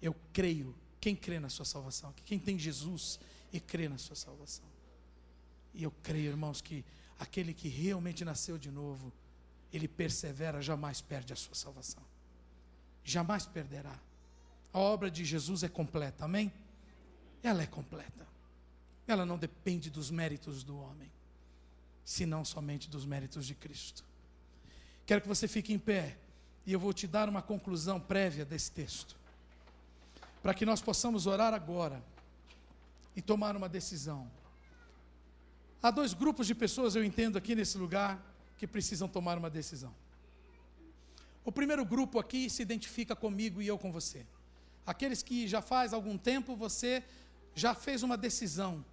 Speaker 1: Eu creio quem crê na sua salvação? Quem tem Jesus e crê na sua salvação? E eu creio, irmãos, que aquele que realmente nasceu de novo, ele persevera, jamais perde a sua salvação. Jamais perderá. A obra de Jesus é completa, amém? Ela é completa. Ela não depende dos méritos do homem, senão somente dos méritos de Cristo. Quero que você fique em pé e eu vou te dar uma conclusão prévia desse texto, para que nós possamos orar agora e tomar uma decisão. Há dois grupos de pessoas, eu entendo, aqui nesse lugar, que precisam tomar uma decisão. O primeiro grupo aqui se identifica comigo e eu com você. Aqueles que já faz algum tempo você já fez uma decisão,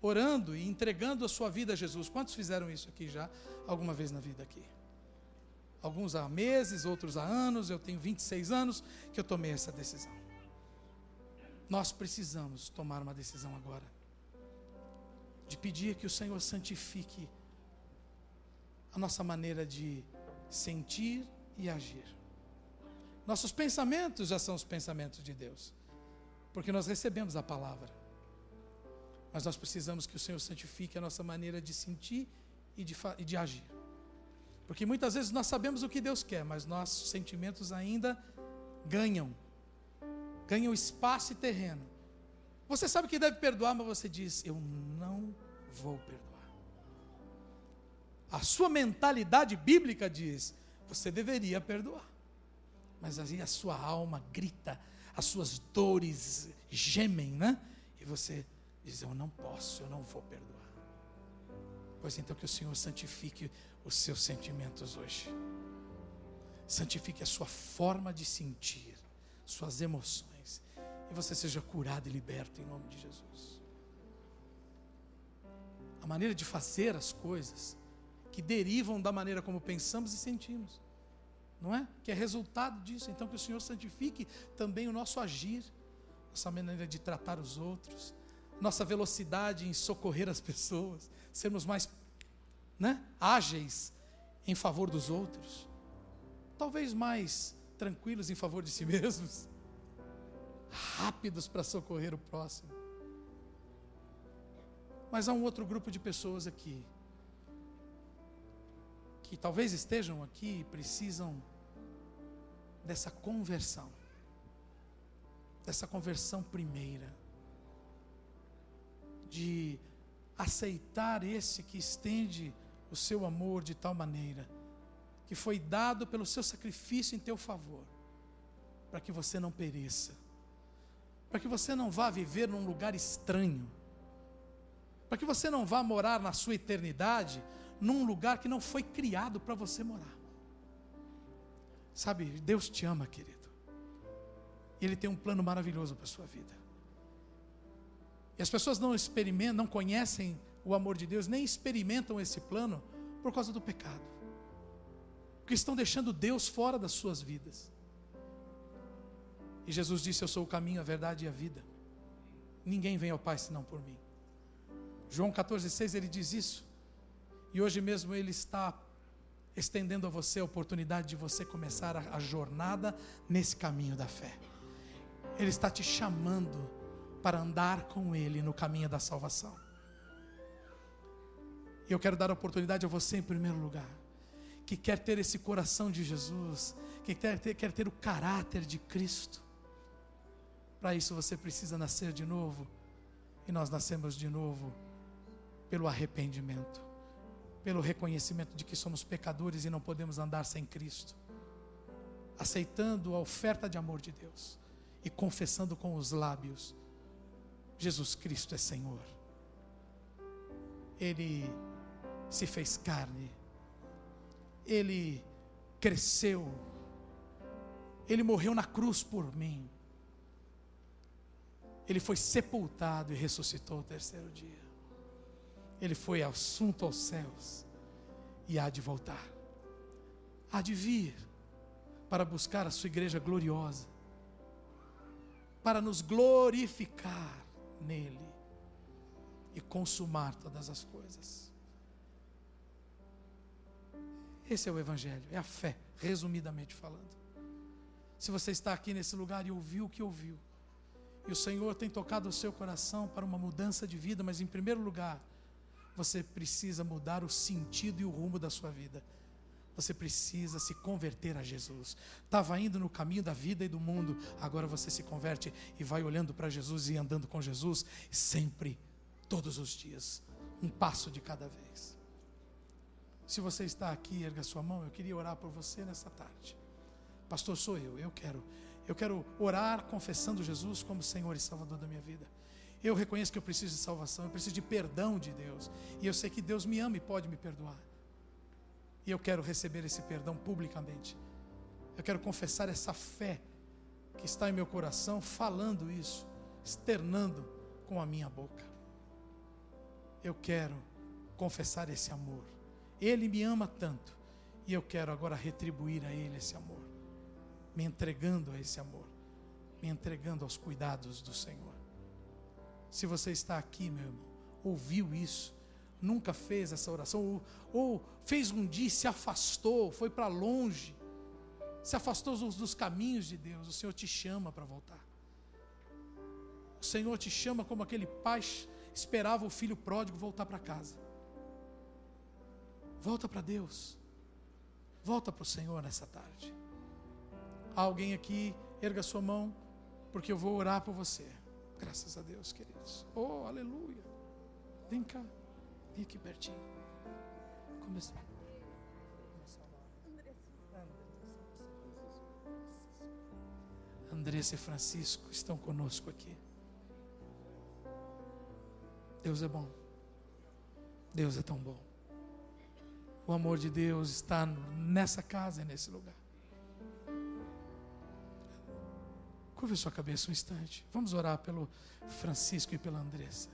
Speaker 1: orando e entregando a sua vida a Jesus. Quantos fizeram isso aqui já alguma vez na vida aqui? Alguns há meses, outros há anos. Eu tenho 26 anos que eu tomei essa decisão. Nós precisamos tomar uma decisão agora de pedir que o Senhor santifique a nossa maneira de sentir e agir. Nossos pensamentos já são os pensamentos de Deus, porque nós recebemos a palavra. Mas nós precisamos que o Senhor santifique a nossa maneira de sentir e de, e de agir. Porque muitas vezes nós sabemos o que Deus quer, mas nossos sentimentos ainda ganham ganham espaço e terreno. Você sabe que deve perdoar, mas você diz: Eu não vou perdoar. A sua mentalidade bíblica diz: Você deveria perdoar. Mas aí a sua alma grita, as suas dores gemem, né? E você diz: Eu não posso, eu não vou perdoar. Pois então que o Senhor santifique os seus sentimentos hoje. Santifique a sua forma de sentir, suas emoções. E você seja curado e liberto em nome de Jesus. A maneira de fazer as coisas que derivam da maneira como pensamos e sentimos. Não é? Que é resultado disso. Então que o Senhor santifique também o nosso agir, nossa maneira de tratar os outros, nossa velocidade em socorrer as pessoas, sermos mais né, ágeis em favor dos outros, talvez mais tranquilos em favor de si mesmos, rápidos para socorrer o próximo. Mas há um outro grupo de pessoas aqui que talvez estejam aqui e precisam dessa conversão, dessa conversão primeira de aceitar esse que estende o seu amor de tal maneira que foi dado pelo seu sacrifício em teu favor, para que você não pereça, para que você não vá viver num lugar estranho, para que você não vá morar na sua eternidade num lugar que não foi criado para você morar. Sabe, Deus te ama, querido. Ele tem um plano maravilhoso para a sua vida. E as pessoas não experimentam, não conhecem o amor de Deus, nem experimentam esse plano por causa do pecado. Porque estão deixando Deus fora das suas vidas. E Jesus disse: Eu sou o caminho, a verdade e a vida. Ninguém vem ao Pai senão por mim. João 14,6 ele diz isso. E hoje mesmo ele está estendendo a você a oportunidade de você começar a, a jornada nesse caminho da fé. Ele está te chamando para andar com Ele no caminho da salvação. E eu quero dar oportunidade a você, em primeiro lugar, que quer ter esse coração de Jesus, que quer ter, quer ter o caráter de Cristo. Para isso você precisa nascer de novo, e nós nascemos de novo pelo arrependimento, pelo reconhecimento de que somos pecadores e não podemos andar sem Cristo, aceitando a oferta de amor de Deus e confessando com os lábios Jesus Cristo é Senhor. Ele se fez carne, ele cresceu, ele morreu na cruz por mim, ele foi sepultado e ressuscitou o terceiro dia, ele foi assunto aos céus e há de voltar, há de vir para buscar a sua igreja gloriosa, para nos glorificar nele e consumar todas as coisas. Esse é o Evangelho, é a fé, resumidamente falando. Se você está aqui nesse lugar e ouviu o que ouviu, e o Senhor tem tocado o seu coração para uma mudança de vida, mas em primeiro lugar, você precisa mudar o sentido e o rumo da sua vida. Você precisa se converter a Jesus. Estava indo no caminho da vida e do mundo, agora você se converte e vai olhando para Jesus e andando com Jesus sempre, todos os dias, um passo de cada vez. Se você está aqui, erga sua mão, eu queria orar por você nessa tarde. Pastor, sou eu, eu quero. Eu quero orar confessando Jesus como Senhor e Salvador da minha vida. Eu reconheço que eu preciso de salvação, eu preciso de perdão de Deus. E eu sei que Deus me ama e pode me perdoar. E eu quero receber esse perdão publicamente. Eu quero confessar essa fé que está em meu coração, falando isso, externando com a minha boca. Eu quero confessar esse amor. Ele me ama tanto. E eu quero agora retribuir a Ele esse amor. Me entregando a esse amor. Me entregando aos cuidados do Senhor. Se você está aqui, meu irmão, ouviu isso, nunca fez essa oração, ou, ou fez um dia se afastou, foi para longe, se afastou dos, dos caminhos de Deus, o Senhor te chama para voltar. O Senhor te chama como aquele pai esperava o filho pródigo voltar para casa. Volta para Deus. Volta para o Senhor nessa tarde. Há alguém aqui, erga sua mão, porque eu vou orar por você. Graças a Deus, queridos. Oh, aleluia. Vem cá. Vem aqui pertinho. Começa. Andressa e Francisco estão conosco aqui. Deus é bom. Deus é tão bom. O amor de Deus está nessa casa e nesse lugar. Curva sua cabeça um instante. Vamos orar pelo Francisco e pela Andressa.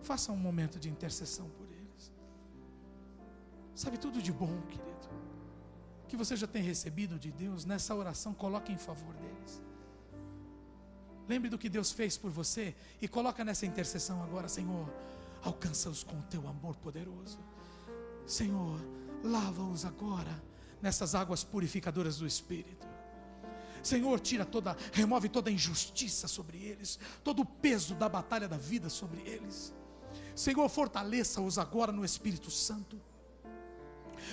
Speaker 1: Faça um momento de intercessão por eles. Sabe tudo de bom, querido, que você já tem recebido de Deus, nessa oração coloque em favor deles. Lembre do que Deus fez por você e coloca nessa intercessão agora, Senhor, alcança-os com o teu amor poderoso. Senhor, lava-os agora nessas águas purificadoras do Espírito. Senhor, tira toda, remove toda injustiça sobre eles, todo o peso da batalha da vida sobre eles. Senhor, fortaleça-os agora no Espírito Santo.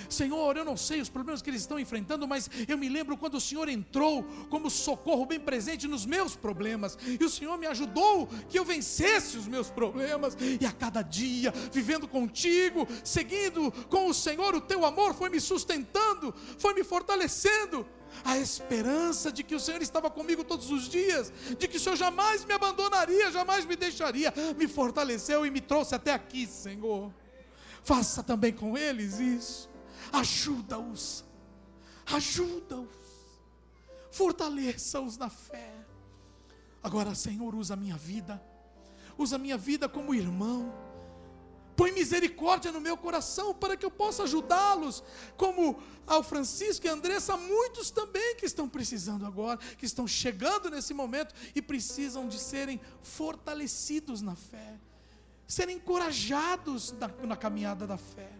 Speaker 1: Senhor, eu não sei os problemas que eles estão enfrentando, mas eu me lembro quando o Senhor entrou como socorro bem presente nos meus problemas, e o Senhor me ajudou que eu vencesse os meus problemas, e a cada dia, vivendo contigo, seguindo com o Senhor, o teu amor foi me sustentando, foi me fortalecendo a esperança de que o Senhor estava comigo todos os dias, de que o Senhor jamais me abandonaria, jamais me deixaria, me fortaleceu e me trouxe até aqui, Senhor. Faça também com eles isso. Ajuda-os, ajuda-os, fortaleça-os na fé. Agora, Senhor, usa a minha vida, usa a minha vida como irmão Põe misericórdia no meu coração para que eu possa ajudá-los, como ao Francisco e Andressa, muitos também que estão precisando agora, que estão chegando nesse momento e precisam de serem fortalecidos na fé, serem encorajados na, na caminhada da fé.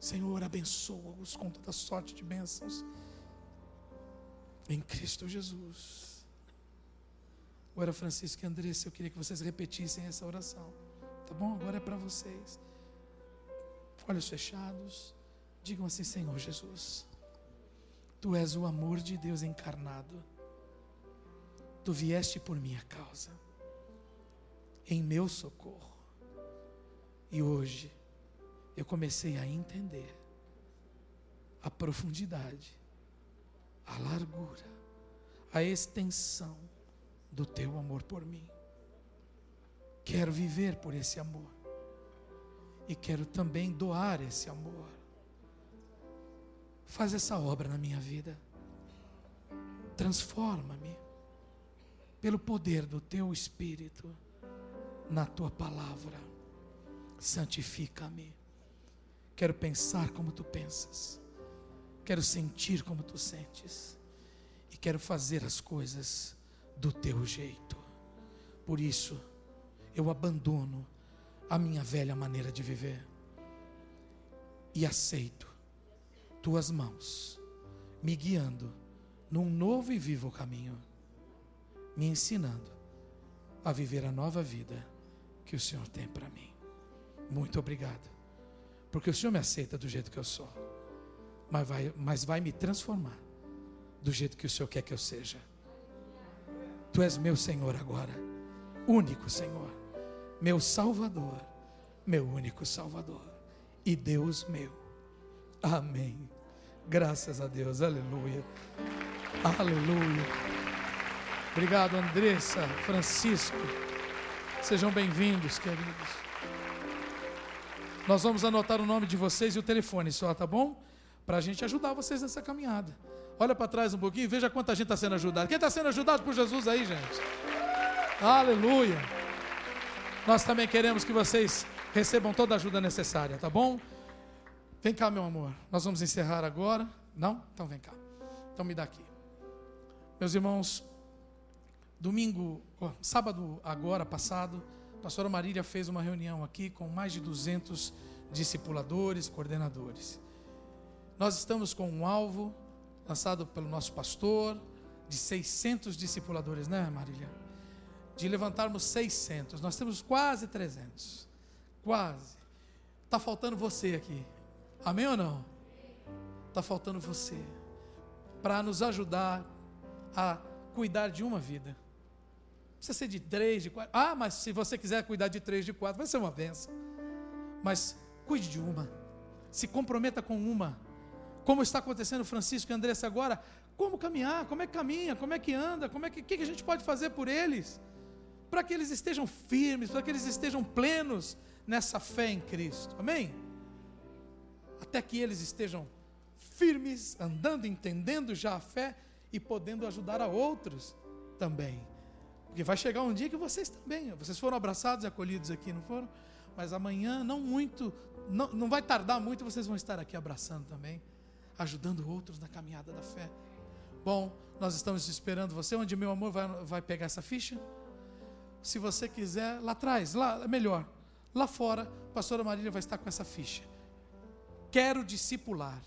Speaker 1: Senhor, abençoa-os com toda sorte de bênçãos. Em Cristo Jesus. Agora, Francisco e Andressa, eu queria que vocês repetissem essa oração. Tá bom? Agora é para vocês. Olhos fechados. Digam assim: Senhor Jesus, Tu és o amor de Deus encarnado. Tu vieste por minha causa, em meu socorro. E hoje eu comecei a entender a profundidade, a largura, a extensão do teu amor por mim. Quero viver por esse amor. E quero também doar esse amor. Faz essa obra na minha vida. Transforma-me pelo poder do teu Espírito na tua palavra. Santifica-me. Quero pensar como tu pensas. Quero sentir como tu sentes. E quero fazer as coisas do teu jeito. Por isso, eu abandono a minha velha maneira de viver e aceito tuas mãos me guiando num novo e vivo caminho, me ensinando a viver a nova vida que o Senhor tem para mim. muito obrigado. Porque o Senhor me aceita do jeito que eu sou, mas vai, mas vai me transformar do jeito que o Senhor quer que eu seja. Tu és meu Senhor agora, único Senhor, meu Salvador, meu único Salvador e Deus meu. Amém. Graças a Deus, aleluia, aleluia. Obrigado, Andressa, Francisco. Sejam bem-vindos, queridos. Nós vamos anotar o nome de vocês e o telefone só, tá bom? Para a gente ajudar vocês nessa caminhada. Olha para trás um pouquinho e veja quanta gente está sendo ajudada. Quem está sendo ajudado por Jesus aí, gente? Aleluia. Nós também queremos que vocês recebam toda a ajuda necessária, tá bom? Vem cá, meu amor. Nós vamos encerrar agora. Não? Então vem cá. Então me dá aqui. Meus irmãos, domingo, sábado agora passado, a pastora Marília fez uma reunião aqui com mais de 200 discipuladores, coordenadores. Nós estamos com um alvo lançado pelo nosso pastor, de 600 discipuladores, né, Marília? De levantarmos 600. Nós temos quase 300. Quase. Está faltando você aqui. Amém ou não? Está faltando você. Para nos ajudar a cuidar de uma vida. Precisa ser de três, de quatro. Ah, mas se você quiser cuidar de três, de quatro, vai ser uma benção. Mas cuide de uma. Se comprometa com uma como está acontecendo Francisco e Andressa agora, como caminhar, como é que caminha, como é que anda, como é que, que a gente pode fazer por eles, para que eles estejam firmes, para que eles estejam plenos nessa fé em Cristo, amém? Até que eles estejam firmes, andando, entendendo já a fé e podendo ajudar a outros também. Porque vai chegar um dia que vocês também, vocês foram abraçados e acolhidos aqui, não foram? Mas amanhã, não muito, não, não vai tardar muito, vocês vão estar aqui abraçando também ajudando outros na caminhada da fé. Bom, nós estamos esperando você. Onde meu amor vai, vai pegar essa ficha? Se você quiser, lá atrás, lá melhor, lá fora, a pastora Marília vai estar com essa ficha. Quero discipular.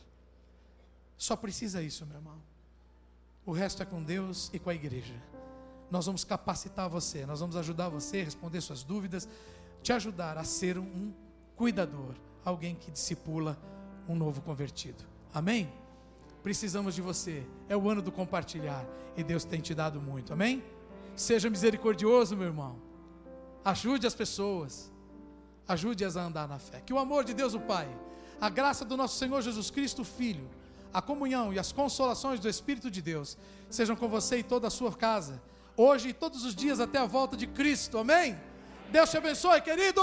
Speaker 1: Só precisa isso, meu irmão. O resto é com Deus e com a igreja. Nós vamos capacitar você, nós vamos ajudar você a responder suas dúvidas, te ajudar a ser um cuidador, alguém que discipula um novo convertido. Amém? Precisamos de você. É o ano do compartilhar. E Deus tem te dado muito. Amém? Seja misericordioso, meu irmão. Ajude as pessoas. Ajude-as a andar na fé. Que o amor de Deus, o Pai, a graça do nosso Senhor Jesus Cristo, o Filho, a comunhão e as consolações do Espírito de Deus sejam com você e toda a sua casa, hoje e todos os dias até a volta de Cristo. Amém? Deus te abençoe, querido.